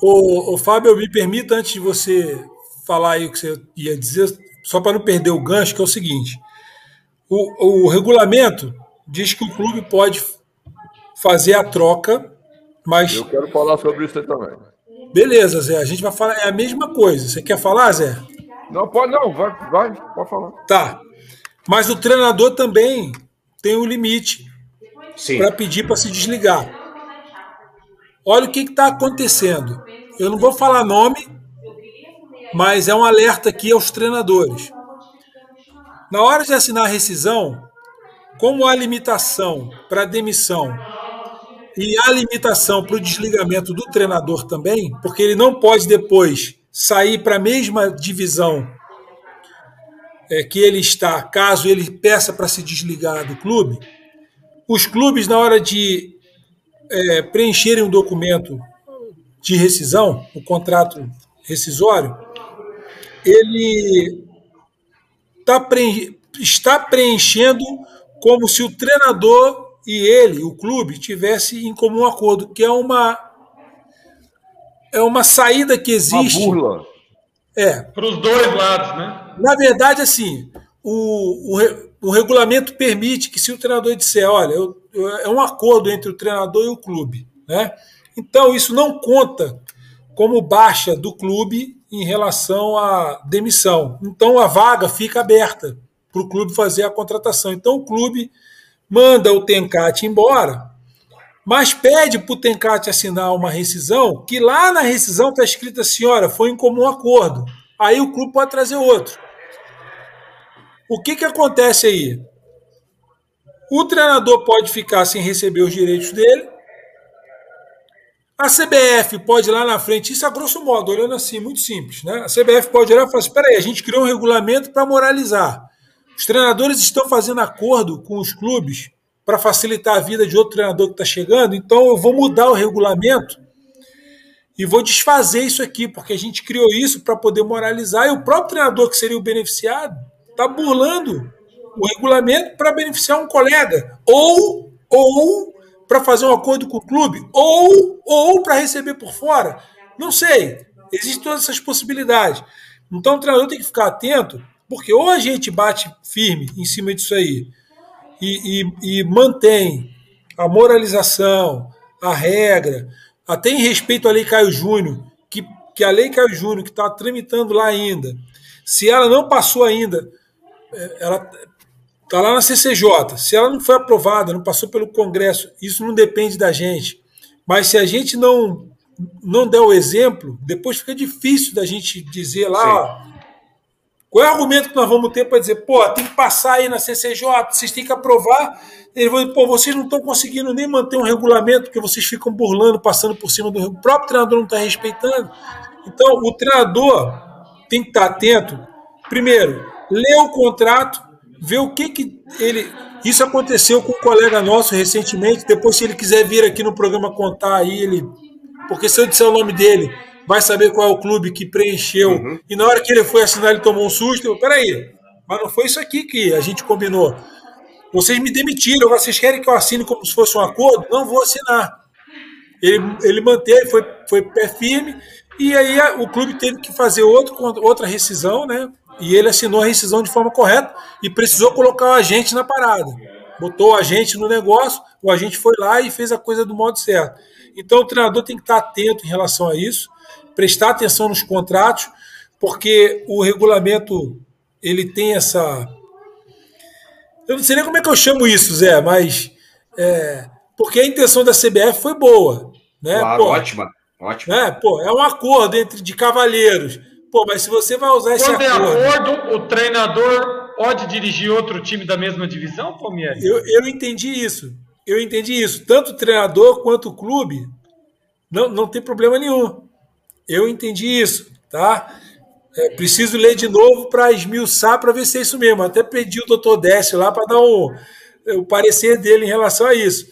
O, o Fábio, me permita antes de você falar aí o que você ia dizer, só para não perder o gancho, que é o seguinte: o, o regulamento diz que o clube pode fazer a troca, mas. Eu quero falar sobre isso aí também. Beleza, Zé. A gente vai falar. É a mesma coisa. Você quer falar, Zé? Não, pode não. Vai, vai pode falar. Tá. Mas o treinador também tem um limite para pedir para se desligar. Olha o que está acontecendo. Eu não vou falar nome, mas é um alerta aqui aos treinadores. Na hora de assinar a rescisão, como há limitação para demissão e há limitação para o desligamento do treinador também, porque ele não pode depois sair para a mesma divisão é, que ele está, caso ele peça para se desligar do clube, os clubes, na hora de é, preencherem um documento de rescisão, o contrato rescisório, ele tá preenche, está preenchendo como se o treinador e ele, o clube, tivesse em comum acordo, que é uma é uma saída que existe. Uma burla. É. Para os dois lados, né? Na verdade, assim, o, o, o regulamento permite que se o treinador disser, olha, eu, eu, é um acordo entre o treinador e o clube, né? Então isso não conta como baixa do clube em relação à demissão. Então a vaga fica aberta para o clube fazer a contratação. Então o clube manda o Tencate embora, mas pede para o Tencate assinar uma rescisão, que lá na rescisão está escrita assim: olha, foi em comum acordo. Aí o clube pode trazer outro. O que, que acontece aí? O treinador pode ficar sem receber os direitos dele, a CBF pode ir lá na frente, isso a grosso modo, olhando assim, muito simples, né? A CBF pode olhar e falar assim: espera aí, a gente criou um regulamento para moralizar. Os treinadores estão fazendo acordo com os clubes para facilitar a vida de outro treinador que está chegando, então eu vou mudar o regulamento e vou desfazer isso aqui, porque a gente criou isso para poder moralizar, e o próprio treinador que seria o beneficiado está burlando o regulamento para beneficiar um colega, ou, ou para fazer um acordo com o clube ou, ou para receber por fora. Não sei. Existem todas essas possibilidades. Então o treinador tem que ficar atento, porque ou a gente bate firme em cima disso aí e, e, e mantém a moralização, a regra, até em respeito à Lei Caio Júnior, que, que a Lei Caio Júnior, que está tramitando lá ainda, se ela não passou ainda, é, ela está lá na CCJ, se ela não foi aprovada, não passou pelo Congresso, isso não depende da gente. Mas se a gente não não der o exemplo, depois fica difícil da gente dizer lá, qual é o argumento que nós vamos ter para dizer, pô, tem que passar aí na CCJ, vocês têm que aprovar. Eles vão dizer, pô, vocês não estão conseguindo nem manter um regulamento, porque vocês ficam burlando, passando por cima do. O próprio treinador não está respeitando. Então, o treinador tem que estar atento. Primeiro, ler o contrato, ver o que, que ele. Isso aconteceu com um colega nosso recentemente. Depois, se ele quiser vir aqui no programa contar aí, ele. Porque se eu disser o nome dele, vai saber qual é o clube que preencheu. Uhum. E na hora que ele foi assinar, ele tomou um susto. Eu, Peraí, mas não foi isso aqui que a gente combinou. Vocês me demitiram, vocês querem que eu assine como se fosse um acordo? Não vou assinar. Ele, ele manteve, foi, foi pé firme, e aí o clube teve que fazer outro, outra rescisão, né? E ele assinou a rescisão de forma correta e precisou colocar o agente na parada. Botou o agente no negócio, o agente foi lá e fez a coisa do modo certo. Então o treinador tem que estar atento em relação a isso prestar atenção nos contratos, porque o regulamento ele tem essa. Eu não sei nem como é que eu chamo isso, Zé, mas. É, porque a intenção da CBF foi boa. Né? Claro, pô, ótima. ótima. É, pô, é um acordo entre de cavalheiros. Pô, mas se você vai usar esse Quando acordo. é acordo, o treinador pode dirigir outro time da mesma divisão, Palmeiras? Eu, eu entendi isso. Eu entendi isso. Tanto o treinador quanto o clube não, não tem problema nenhum. Eu entendi isso, tá? É, preciso ler de novo para esmiuçar para ver se é isso mesmo. Até pedi o doutor Décio lá para dar um, o parecer dele em relação a isso.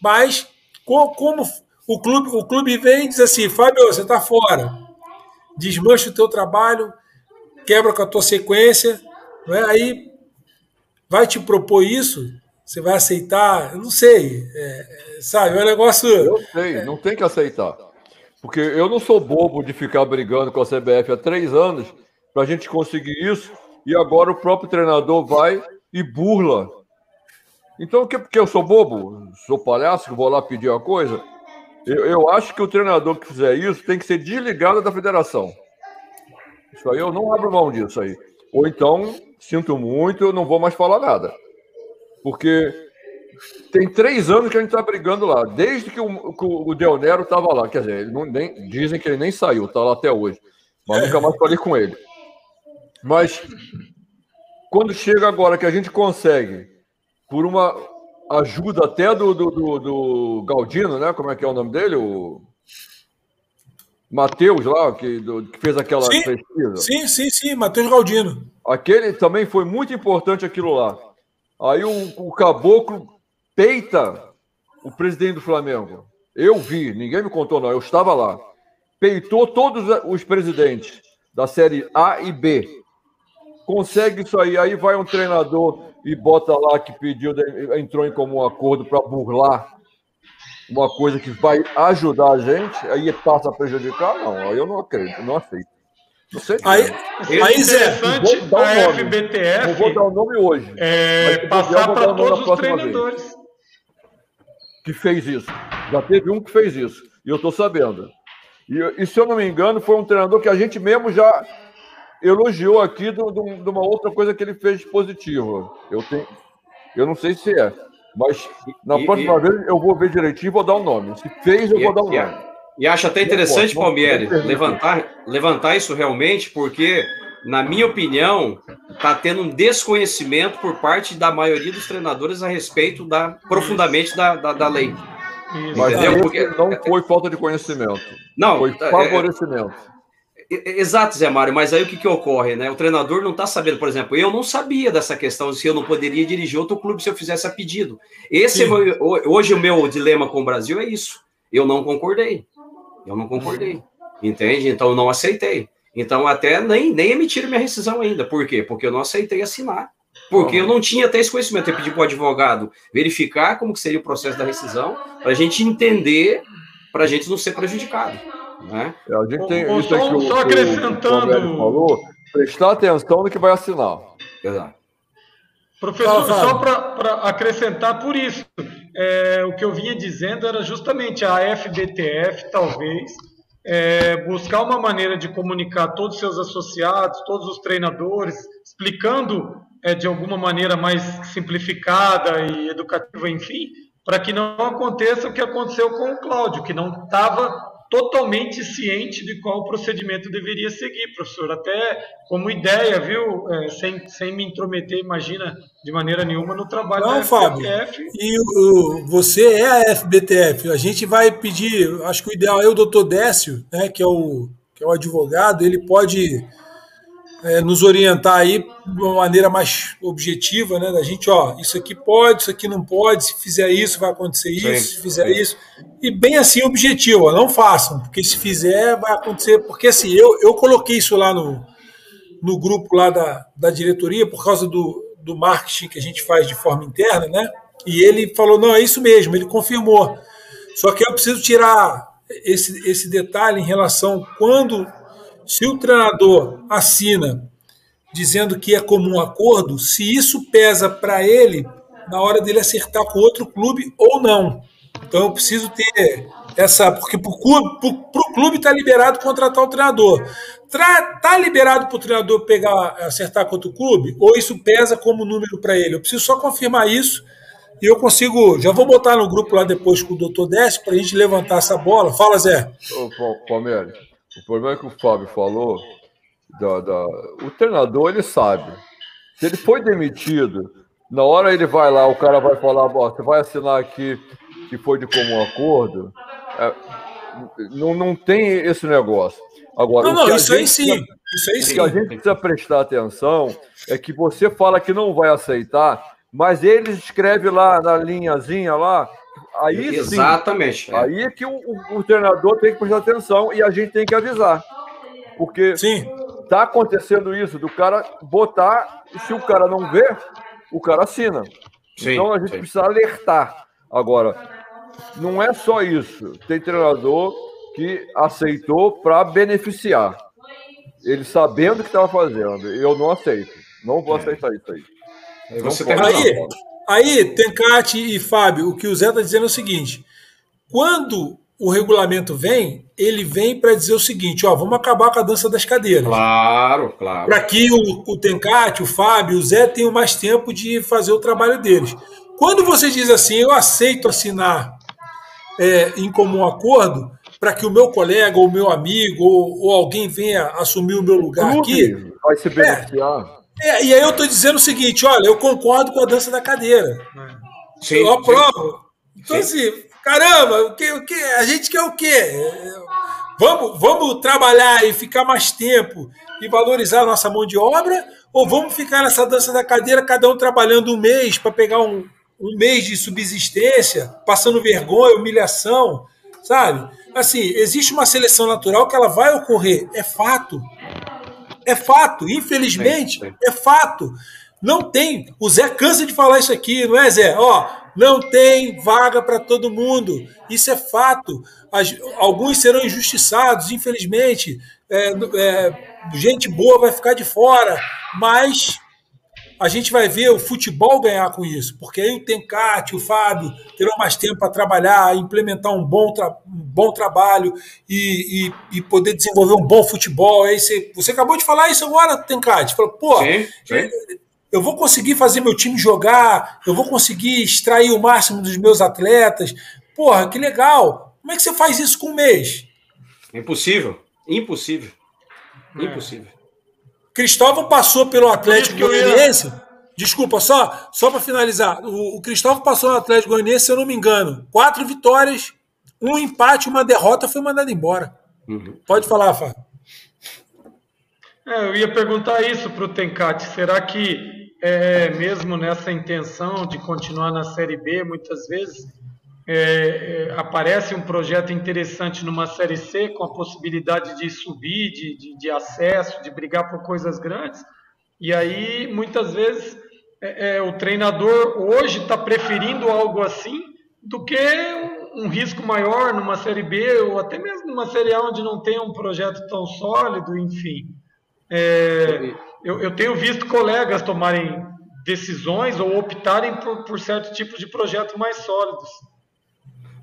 Mas, como o clube, o clube vem e diz assim: Fábio, você está fora, desmancha o teu trabalho, quebra com a tua sequência, não é? aí vai te propor isso, você vai aceitar? Eu não sei, é, sabe? É um negócio. Eu sei, não tem que aceitar. Porque eu não sou bobo de ficar brigando com a CBF há três anos para a gente conseguir isso e agora o próprio treinador vai e burla. Então, que, porque eu sou bobo? Sou palhaço que vou lá pedir uma coisa? Eu, eu acho que o treinador que fizer isso tem que ser desligado da federação. Isso aí eu não abro mão disso aí. Ou então, sinto muito, eu não vou mais falar nada. Porque tem três anos que a gente está brigando lá, desde que o, que o Del Nero estava lá. Quer dizer, não, nem, dizem que ele nem saiu, está lá até hoje. Mas nunca mais falei com ele. Mas quando chega agora que a gente consegue, por uma ajuda até do, do, do, do Galdino, né? Como é que é o nome dele? O Matheus lá, que, do, que fez aquela sim, pesquisa. Sim, sim, sim, Matheus Galdino. Aquele também foi muito importante aquilo lá. Aí o, o Caboclo peita o presidente do Flamengo. Eu vi, ninguém me contou, não, eu estava lá. Peitou todos os presidentes da série A e B. Consegue isso aí, aí vai um treinador e bota lá que pediu, entrou em comum acordo para burlar uma coisa que vai ajudar a gente, aí passa a prejudicar? Não, aí eu não acredito, não aceito. Não sei. Aí, aí Zé, vou dar o nome. FBTF, não vou dar o nome hoje. É, passar para todos os treinadores. Vez que fez isso. Já teve um que fez isso. E eu estou sabendo. E, e, se eu não me engano, foi um treinador que a gente mesmo já elogiou aqui de uma outra coisa que ele fez positivo. Eu, tenho, eu não sei se é. Mas na e, próxima e, vez eu vou ver direitinho e vou dar o um nome. Se fez, eu vou dar o um nome. E acho até interessante, Palmieri, levantar, levantar isso realmente, porque na minha opinião, está tendo um desconhecimento por parte da maioria dos treinadores a respeito da profundamente da, da, da lei. Mas Porque, não foi falta de conhecimento. Não, foi é, favorecimento. É, é, exato, Zé Mário, mas aí o que, que ocorre, né? O treinador não está sabendo, por exemplo, eu não sabia dessa questão se eu não poderia dirigir outro clube se eu fizesse a pedido. Esse hoje o meu dilema com o Brasil é isso. Eu não concordei. Eu não concordei. Entende? Então eu não aceitei. Então, até nem, nem emitiram minha rescisão ainda. Por quê? Porque eu não aceitei assinar. Porque eu não tinha até esse conhecimento. Eu pedi para o advogado verificar como que seria o processo da rescisão, para a gente entender, para a gente não ser prejudicado. Né? É, a gente tem isso só, aqui, só acrescentando. O falou, prestar atenção no que vai assinar. Exato. Professor, só para acrescentar por isso, é, o que eu vinha dizendo era justamente a FBTF, talvez, é, buscar uma maneira de comunicar todos os seus associados, todos os treinadores, explicando é, de alguma maneira mais simplificada e educativa, enfim, para que não aconteça o que aconteceu com o Cláudio, que não estava totalmente ciente de qual procedimento deveria seguir, professor. Até como ideia, viu? É, sem, sem me intrometer, imagina, de maneira nenhuma no trabalho Não, da Fábio, FBTF. E o, você é a FBTF. A gente vai pedir, acho que o ideal é o doutor Décio, né, que, é o, que é o advogado, ele pode é, nos orientar aí de uma maneira mais objetiva, né? Da gente, ó, isso aqui pode, isso aqui não pode, se fizer isso vai acontecer isso, sim, se fizer sim. isso. E bem assim objetivo, não façam, porque se fizer vai acontecer. Porque assim, eu, eu coloquei isso lá no, no grupo lá da, da diretoria por causa do, do marketing que a gente faz de forma interna, né? E ele falou, não, é isso mesmo, ele confirmou. Só que eu preciso tirar esse, esse detalhe em relação quando se o treinador assina dizendo que é comum acordo, se isso pesa para ele na hora dele acertar com outro clube ou não. Então eu preciso ter essa. Porque para o clube está liberado contratar o treinador. Está liberado para o treinador pegar, acertar com outro clube? Ou isso pesa como número para ele? Eu preciso só confirmar isso e eu consigo. Já vou botar no grupo lá depois com o doutor Décio para a gente levantar essa bola. Fala, Zé. Ô, Palmeiras, o problema é que o Fábio falou, da, da, o treinador ele sabe. Se ele foi demitido, na hora ele vai lá, o cara vai falar, você vai assinar aqui que foi de comum acordo. É, não, não tem esse negócio. Agora, não, não, isso aí sim. Isso aí sim. O que a gente precisa prestar atenção é que você fala que não vai aceitar, mas ele escreve lá na linhazinha lá Aí Exatamente. Sim, é. Aí é que o, o, o, treinador tem que prestar atenção e a gente tem que avisar. Porque sim. tá acontecendo isso, do cara botar, e se o cara não vê, o cara assina. Sim, então a gente sim. precisa alertar. Agora, não é só isso. Tem treinador que aceitou para beneficiar. Ele sabendo o que estava fazendo. Eu não aceito. Não vou é. aceitar isso aí. Você tem aí, Aí, Tencate e Fábio, o que o Zé está dizendo é o seguinte: quando o regulamento vem, ele vem para dizer o seguinte: ó, vamos acabar com a dança das cadeiras. Claro, claro. Para que o, o Tencate, o Fábio, o Zé tenham mais tempo de fazer o trabalho deles. Quando você diz assim, eu aceito assinar é, em comum acordo para que o meu colega, ou meu amigo, ou, ou, alguém venha assumir o meu lugar aqui. Vai se beneficiar. É, é, e aí eu estou dizendo o seguinte: olha, eu concordo com a dança da cadeira. Sim, eu aprovo. Sim. Então, sim. assim, caramba, o que, o que, a gente quer o quê? Vamos, vamos trabalhar e ficar mais tempo e valorizar a nossa mão de obra? Ou vamos ficar nessa dança da cadeira, cada um trabalhando um mês para pegar um, um mês de subsistência, passando vergonha, humilhação, sabe? Assim, existe uma seleção natural que ela vai ocorrer, é fato. É fato, infelizmente, é fato. Não tem. O Zé cansa de falar isso aqui, não é, Zé? Ó, não tem vaga para todo mundo. Isso é fato. As, alguns serão injustiçados, infelizmente. É, é, gente boa vai ficar de fora, mas a gente vai ver o futebol ganhar com isso, porque aí o Tencate, o Fábio terão mais tempo para trabalhar, implementar um bom, um bom trabalho e, e, e, poder desenvolver um bom futebol. Aí você, você acabou de falar isso agora, Tencate. Falou, pô, sim, sim. eu vou conseguir fazer meu time jogar, eu vou conseguir extrair o máximo dos meus atletas. Porra, que legal. Como é que você faz isso com um mês? Impossível. Impossível. É. Impossível. Cristóvão passou pelo Atlético Goianiense. Desculpa, só, só para finalizar. O, o Cristóvão passou no Atlético Goianiense, se eu não me engano. Quatro vitórias, um empate, uma derrota, foi mandado embora. Uhum. Pode falar, Fábio. É, eu ia perguntar isso para o Tencate. Será que é, mesmo nessa intenção de continuar na Série B, muitas vezes é, é, aparece um projeto interessante numa Série C com a possibilidade de subir, de, de, de, acesso, de brigar por coisas grandes, e aí muitas vezes é, é, o treinador hoje está preferindo algo assim do que um, um, risco maior numa Série B ou até mesmo numa Série A onde não tem um projeto tão sólido, enfim. É, eu, eu, tenho visto colegas tomarem decisões ou optarem por, por certo tipo de projeto mais sólidos.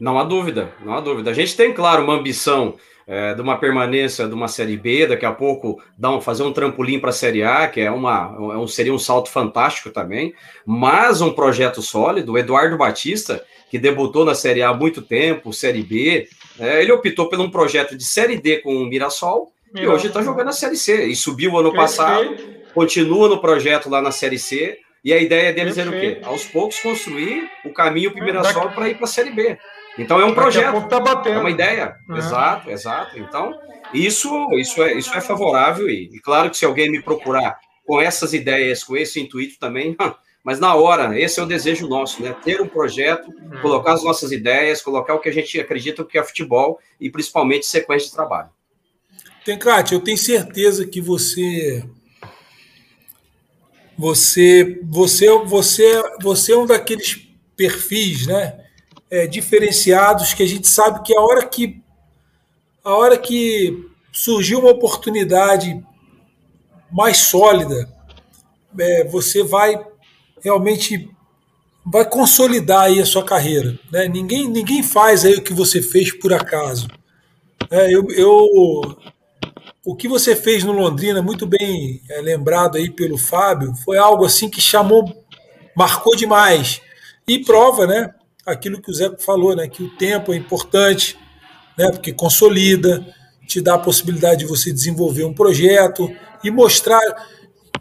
Não há dúvida, não há dúvida. A gente tem, claro, uma ambição é, de uma permanência de uma Série B, daqui a pouco dar um, fazer um trampolim para a Série A, que é uma, é um, seria um salto fantástico também, mas um projeto sólido. O Eduardo Batista, que debutou na Série A há muito tempo, Série B, é, ele optou por um projeto de Série D com o Mirassol, Mirassol. e hoje está jogando a Série C, e subiu ano passado, continua no projeto lá na Série C, e a ideia deles Perfeito. era o quê? Aos poucos construir o caminho para o Mirassol para ir para a Série B. Então é um projeto, tá batendo. é uma ideia. Exato, exato. Então, isso, isso, é, isso é favorável, e, e, claro que se alguém me procurar com essas ideias, com esse intuito também, [LAUGHS] mas na hora, esse é o desejo nosso, né? Ter um projeto, uhum. colocar as nossas ideias, colocar o que a gente acredita que é futebol e principalmente sequência de trabalho. Tencate, eu tenho certeza que você você você você você é um daqueles perfis, né? É, diferenciados que a gente sabe que a hora que a hora que surgiu uma oportunidade mais sólida, é, você vai realmente vai consolidar aí a sua carreira. Né? Ninguém, ninguém faz aí o que você fez por acaso. É, eu, eu, o que você fez no Londrina, muito bem é, lembrado aí pelo Fábio, foi algo assim que chamou, marcou demais. E prova, né? Aquilo que o Zé falou, né, que o tempo é importante, né, porque consolida, te dá a possibilidade de você desenvolver um projeto e mostrar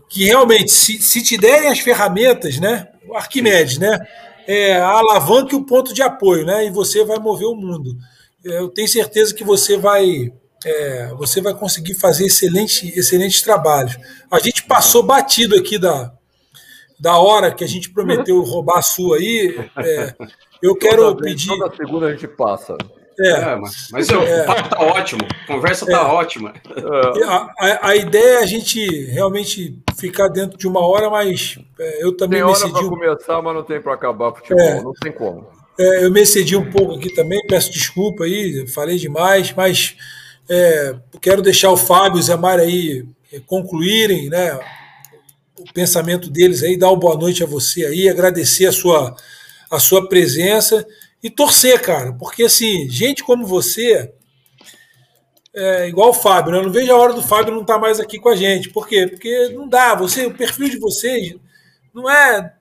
que realmente, se, se te derem as ferramentas, né, o Arquimedes, né, é, a alavanca e o ponto de apoio, né, e você vai mover o mundo. Eu tenho certeza que você vai é, você vai conseguir fazer excelente, excelentes trabalhos. A gente passou batido aqui da, da hora que a gente prometeu roubar a sua aí. É, eu quero toda pedir. Vez, toda segunda a gente passa. É, é mas, mas é, o papo tá ótimo, a conversa tá é, ótima. A, a, a, ideia é a gente realmente ficar dentro de uma hora, mas é, eu também tem me excedi. Tem hora para começar, mas não tem para acabar futebol, é. não tem como. É, eu me excedi um pouco aqui também, peço desculpa aí, falei demais, mas é, quero deixar o Fábio e o Zé Mário aí concluírem né, o pensamento deles aí, dar uma boa noite a você aí, agradecer a sua a sua presença e torcer, cara, porque assim, gente como você, é igual o Fábio, né? eu não vejo a hora do Fábio não estar tá mais aqui com a gente. Por quê? Porque não dá, você, o perfil de vocês não é.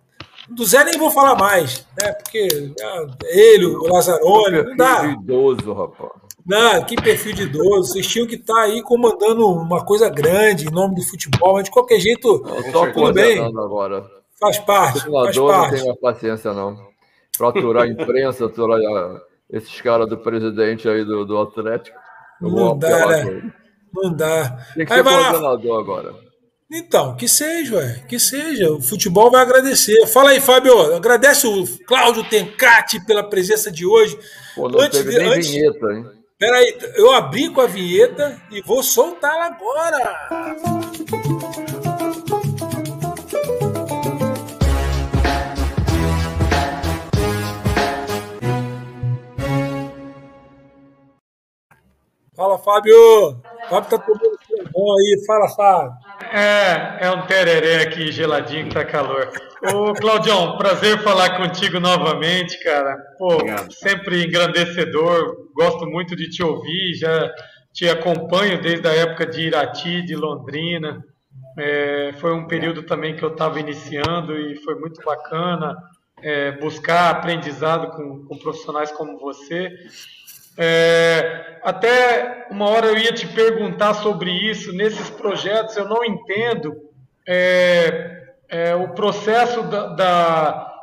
Do Zé nem vou falar mais, né? Porque é ele, o Lazzaroni, não dá. Idoso, rapaz. Não, que perfil de idoso. Vocês tinham que estar tá aí comandando uma coisa grande em nome do futebol, mas de qualquer jeito, tudo bem. Agora. Faz parte. O faz parte. não tem paciência, não para aturar a imprensa, aturar esses caras do presidente aí do, do Atlético. Não dá, né? Não dá. Tem que aí ser coordenador agora. Então, que seja, ué, que seja. O futebol vai agradecer. Fala aí, Fábio. Agradece o Cláudio Tencati pela presença de hoje. Pô, não antes teve de, nem antes... vinheta, hein? Peraí, eu abri com a vinheta e vou soltá-la agora. Fala, Fábio! Fábio tá tomando bom aí. Fala, Fábio. É, é um tereré aqui geladinho que tá calor. Ô, Claudião, prazer falar contigo novamente, cara. Pô, Obrigado. sempre engrandecedor. Gosto muito de te ouvir. Já te acompanho desde a época de Irati, de Londrina. É, foi um período também que eu estava iniciando e foi muito bacana é, buscar aprendizado com, com profissionais como você. É, até uma hora eu ia te perguntar sobre isso. Nesses projetos eu não entendo é, é, o processo da, da,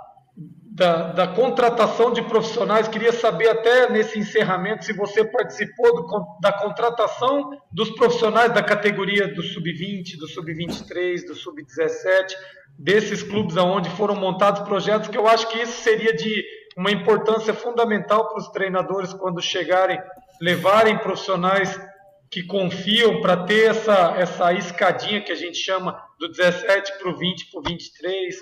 da, da, contratação de profissionais. Queria saber até nesse encerramento se você participou do, da contratação dos profissionais da categoria do sub-20, do sub-23, do sub-17, desses clubes aonde foram montados projetos que eu acho que isso seria de uma importância fundamental para os treinadores quando chegarem, levarem profissionais que confiam para ter essa, essa escadinha que a gente chama do 17 para o 20 para o 23.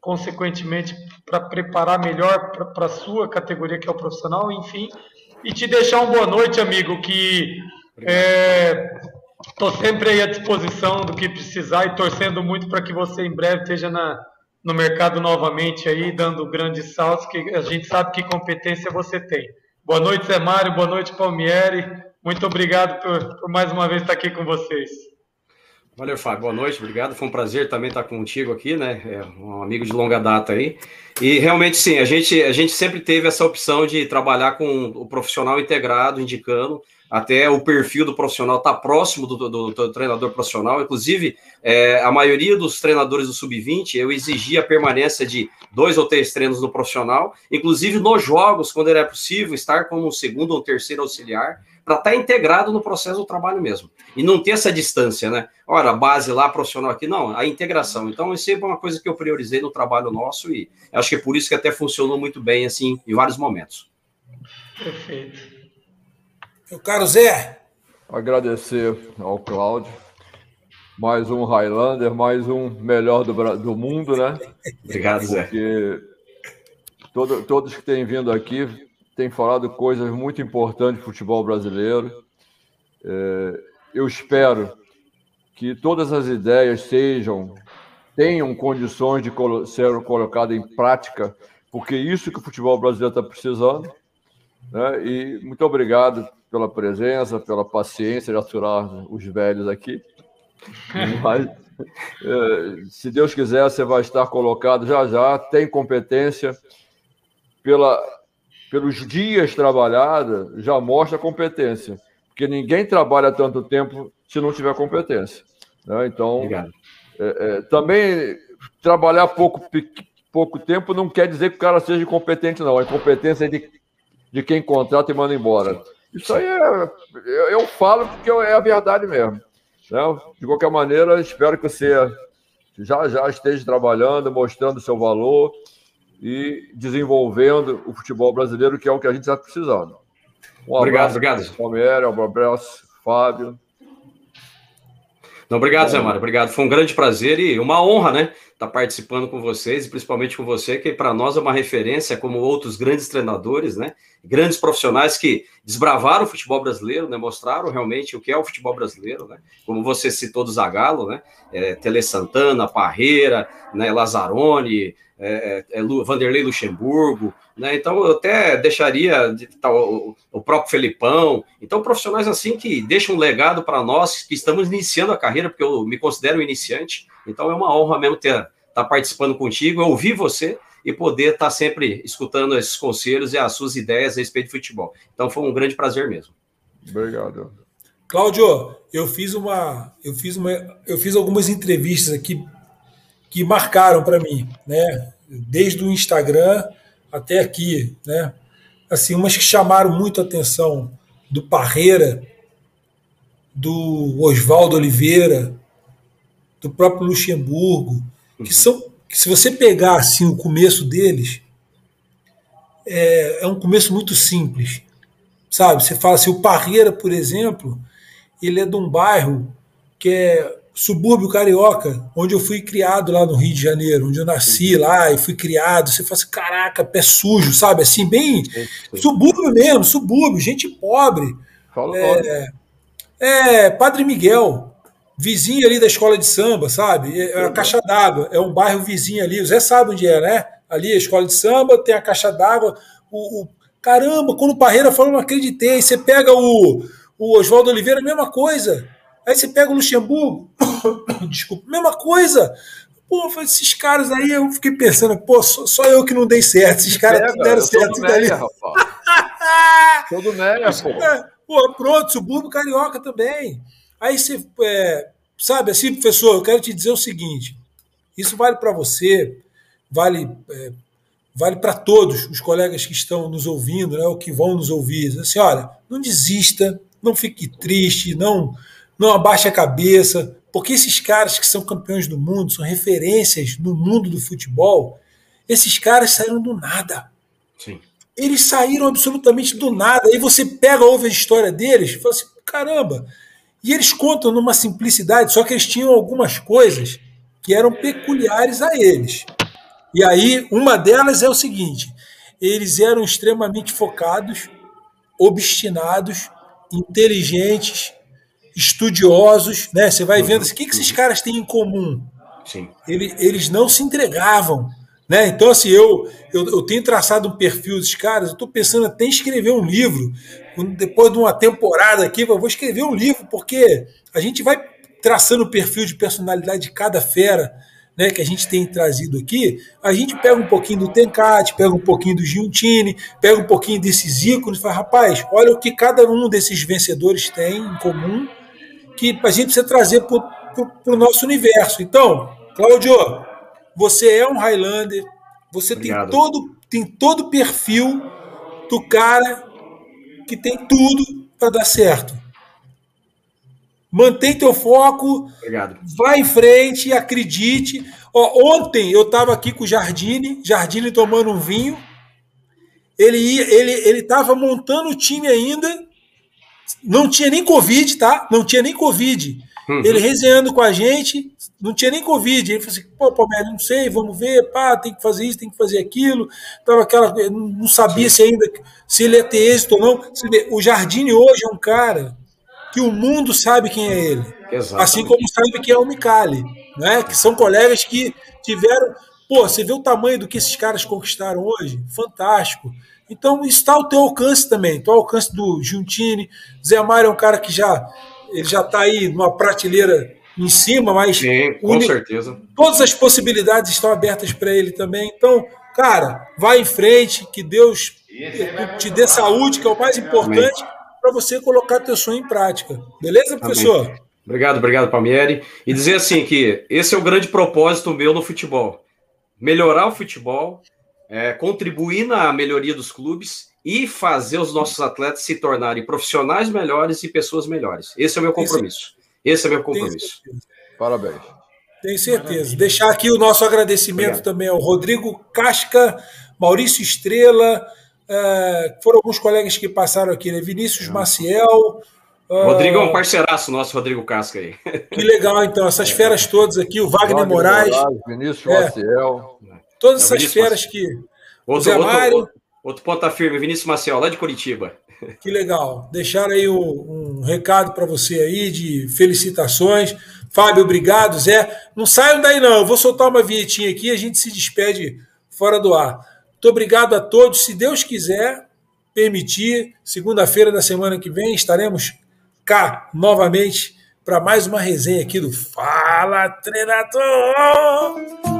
consequentemente, para preparar melhor para a sua categoria, que é o profissional, enfim. E te deixar uma boa noite, amigo, que estou é, sempre aí à disposição do que precisar e torcendo muito para que você em breve esteja na, no mercado novamente aí, dando grandes saltos, que a gente sabe que competência você tem. Boa noite, Zé Mário, boa noite, Palmieri. Muito obrigado por, por mais uma vez estar aqui com vocês. Valeu, Fábio. Boa noite, obrigado. Foi um prazer também estar contigo aqui, né? É um amigo de longa data aí. E realmente, sim, a gente, a gente sempre teve essa opção de trabalhar com o profissional integrado, indicando até o perfil do profissional está próximo do, do, do, treinador profissional. Inclusive, é, a maioria dos treinadores do sub-20 eu exigia a permanência de dois ou três treinos no profissional, inclusive nos jogos, quando era possível, estar como um segundo ou terceiro auxiliar para estar tá integrado no processo do trabalho mesmo. E não ter essa distância, né? Ora, base lá, profissional aqui, não, a integração. Então, isso é uma coisa que eu priorizei no trabalho nosso e acho que é por isso que até funcionou muito bem, assim, em vários momentos. Perfeito. Meu caro Zé. Agradecer ao Cláudio. Mais um Highlander, mais um melhor do, do mundo, né? Obrigado, Zé. Porque todo, todos que têm vindo aqui tem falado coisas muito importantes do futebol brasileiro. É, eu espero que todas as ideias sejam tenham condições de colo ser colocadas em prática, porque isso que o futebol brasileiro está precisando. Né? E muito obrigado pela presença, pela paciência de aturar os velhos aqui. [LAUGHS] Mas, é, se Deus quiser, você vai estar colocado já já, tem competência pela pelos dias trabalhados, já mostra competência. Porque ninguém trabalha tanto tempo se não tiver competência. Né? Então, é, é, também trabalhar pouco, pouco tempo não quer dizer que o cara seja incompetente, não. A incompetência é de, de quem contrata e manda embora. Isso aí é, eu, eu falo porque é a verdade mesmo. Né? De qualquer maneira, espero que você já já esteja trabalhando, mostrando seu valor e desenvolvendo o futebol brasileiro, que é o que a gente está precisando. Um obrigado, obrigado. Palmeiras, um abraço, Fábio. Não, obrigado, Zé Mário. Obrigado. Foi um grande prazer e uma honra, né? Estar tá participando com vocês e principalmente com você, que para nós é uma referência, como outros grandes treinadores, né? Grandes profissionais que desbravaram o futebol brasileiro, né? Mostraram realmente o que é o futebol brasileiro, né? Como você citou do Zagallo, né? É, Tele Santana, Parreira, né? Lazzaroni, é, é, é Vanderlei Luxemburgo, né? Então eu até deixaria de, tá, o, o, próprio Felipão, então profissionais assim que deixam um legado para nós que estamos iniciando a carreira, porque eu me considero um iniciante, então é uma honra mesmo ter estar tá participando contigo, ouvir você e poder estar tá sempre escutando esses conselhos e as suas ideias a respeito de futebol. Então foi um grande prazer mesmo. Obrigado. Cláudio, eu fiz uma, eu fiz uma, eu fiz algumas entrevistas aqui que marcaram para mim, né? Desde o Instagram até aqui, né? Assim, umas que chamaram muito a atenção do Parreira, do Oswaldo Oliveira, do próprio Luxemburgo, que são que se você pegar assim o começo deles, é, é um começo muito simples, sabe? Você fala assim, o Parreira, por exemplo, ele é de um bairro que é subúrbio carioca, onde eu fui criado lá no Rio de Janeiro, onde eu nasci lá e fui criado. Você fala assim, caraca, pé sujo, sabe? Assim, bem subúrbio mesmo, subúrbio, gente pobre. Fala, é, é, Padre Miguel, vizinho ali da escola de samba, sabe? É, é a Caixa d'Água, é um bairro vizinho ali. O Zé sabe onde é, né? Ali a escola de samba, tem a Caixa d'Água. O, o, caramba, quando o Parreira falou, não acreditei. Você pega o, o Oswaldo Oliveira, mesma coisa. Aí você pega o Luxemburgo, desculpa, mesma coisa. Pô, esses caras aí, eu fiquei pensando, pô, só, só eu que não dei certo. Esses caras deram certo. Rapaz. Todo Meia, pô. Pô, pronto, subúrbio carioca também. Aí você, é, sabe assim, professor, eu quero te dizer o seguinte: isso vale para você, vale é, vale para todos os colegas que estão nos ouvindo, né, ou que vão nos ouvir. Assim, olha, não desista, não fique triste, não não abaixe a cabeça, porque esses caras que são campeões do mundo, são referências no mundo do futebol, esses caras saíram do nada. Sim. Eles saíram absolutamente do nada. Aí você pega, ouve a história deles e fala assim: caramba. E eles contam numa simplicidade, só que eles tinham algumas coisas que eram peculiares a eles. E aí, uma delas é o seguinte: eles eram extremamente focados, obstinados, inteligentes, estudiosos, né? Você vai vendo assim, o que, que esses caras têm em comum? Sim. Eles, eles não se entregavam. Né? Então, assim, eu, eu, eu tenho traçado um perfil dos caras, eu estou pensando até em escrever um livro. Depois de uma temporada aqui, eu vou escrever um livro, porque a gente vai traçando o perfil de personalidade de cada fera né, que a gente tem trazido aqui, a gente pega um pouquinho do Tencate, pega um pouquinho do Giuntini, pega um pouquinho desses ícones e fala, rapaz, olha o que cada um desses vencedores tem em comum, que a gente precisa trazer para o nosso universo. Então, Cláudio, você é um Highlander, você tem todo, tem todo o perfil do cara que tem tudo para dar certo. Mantém teu foco, Obrigado. vai em frente, acredite. Ó, ontem eu estava aqui com o Jardine, Jardine tomando um vinho. Ele ia, ele ele estava montando o time ainda. Não tinha nem Covid, tá? Não tinha nem Covid. Uhum. Ele resenhando com a gente, não tinha nem Covid. Ele falou assim: pô, Palmeiras, não sei, vamos ver, pá, tem que fazer isso, tem que fazer aquilo. Tava aquela, não sabia se ainda se ele ia ter êxito ou não. O Jardine hoje é um cara que o mundo sabe quem é ele. Exatamente. Assim como sabe quem é o Micali, né? que são colegas que tiveram. Pô, você vê o tamanho do que esses caras conquistaram hoje? Fantástico. Então, está ao teu alcance também, ao alcance do Giuntini. Zé Mário é um cara que já ele já está aí numa prateleira em cima, mas. Sim, com certeza. Todas as possibilidades estão abertas para ele também. Então, cara, vai em frente, que Deus te dê saúde, que é o mais importante. Para você colocar teu sonho em prática. Beleza, professor? Amém. Obrigado, obrigado, Palmieri. E dizer assim que esse é o grande propósito meu no futebol. Melhorar o futebol, é, contribuir na melhoria dos clubes e fazer os nossos atletas se tornarem profissionais melhores e pessoas melhores. Esse é o meu compromisso. Esse é o meu compromisso. Parabéns. Tenho certeza. Maravilha. Deixar aqui o nosso agradecimento Obrigado. também ao Rodrigo Casca, Maurício Estrela, é, foram alguns colegas que passaram aqui, né? Vinícius Maciel. Rodrigo é um parceiraço nosso, Rodrigo Casca aí. Que legal, então, essas feras todas aqui, o Wagner, Wagner Moraes. Moraes Vinícius é, Maciel. Todas essas feras que. Outro, Zé Mário, outro, outro ponta firme, Vinícius Maciel, lá de Curitiba. Que legal. Deixar aí um, um recado para você aí de felicitações. Fábio, obrigado. Zé, não saiam daí não. Eu vou soltar uma vinhetinha aqui e a gente se despede fora do ar. Muito obrigado a todos. Se Deus quiser permitir, segunda-feira da semana que vem estaremos cá novamente para mais uma resenha aqui do Fala Treinador!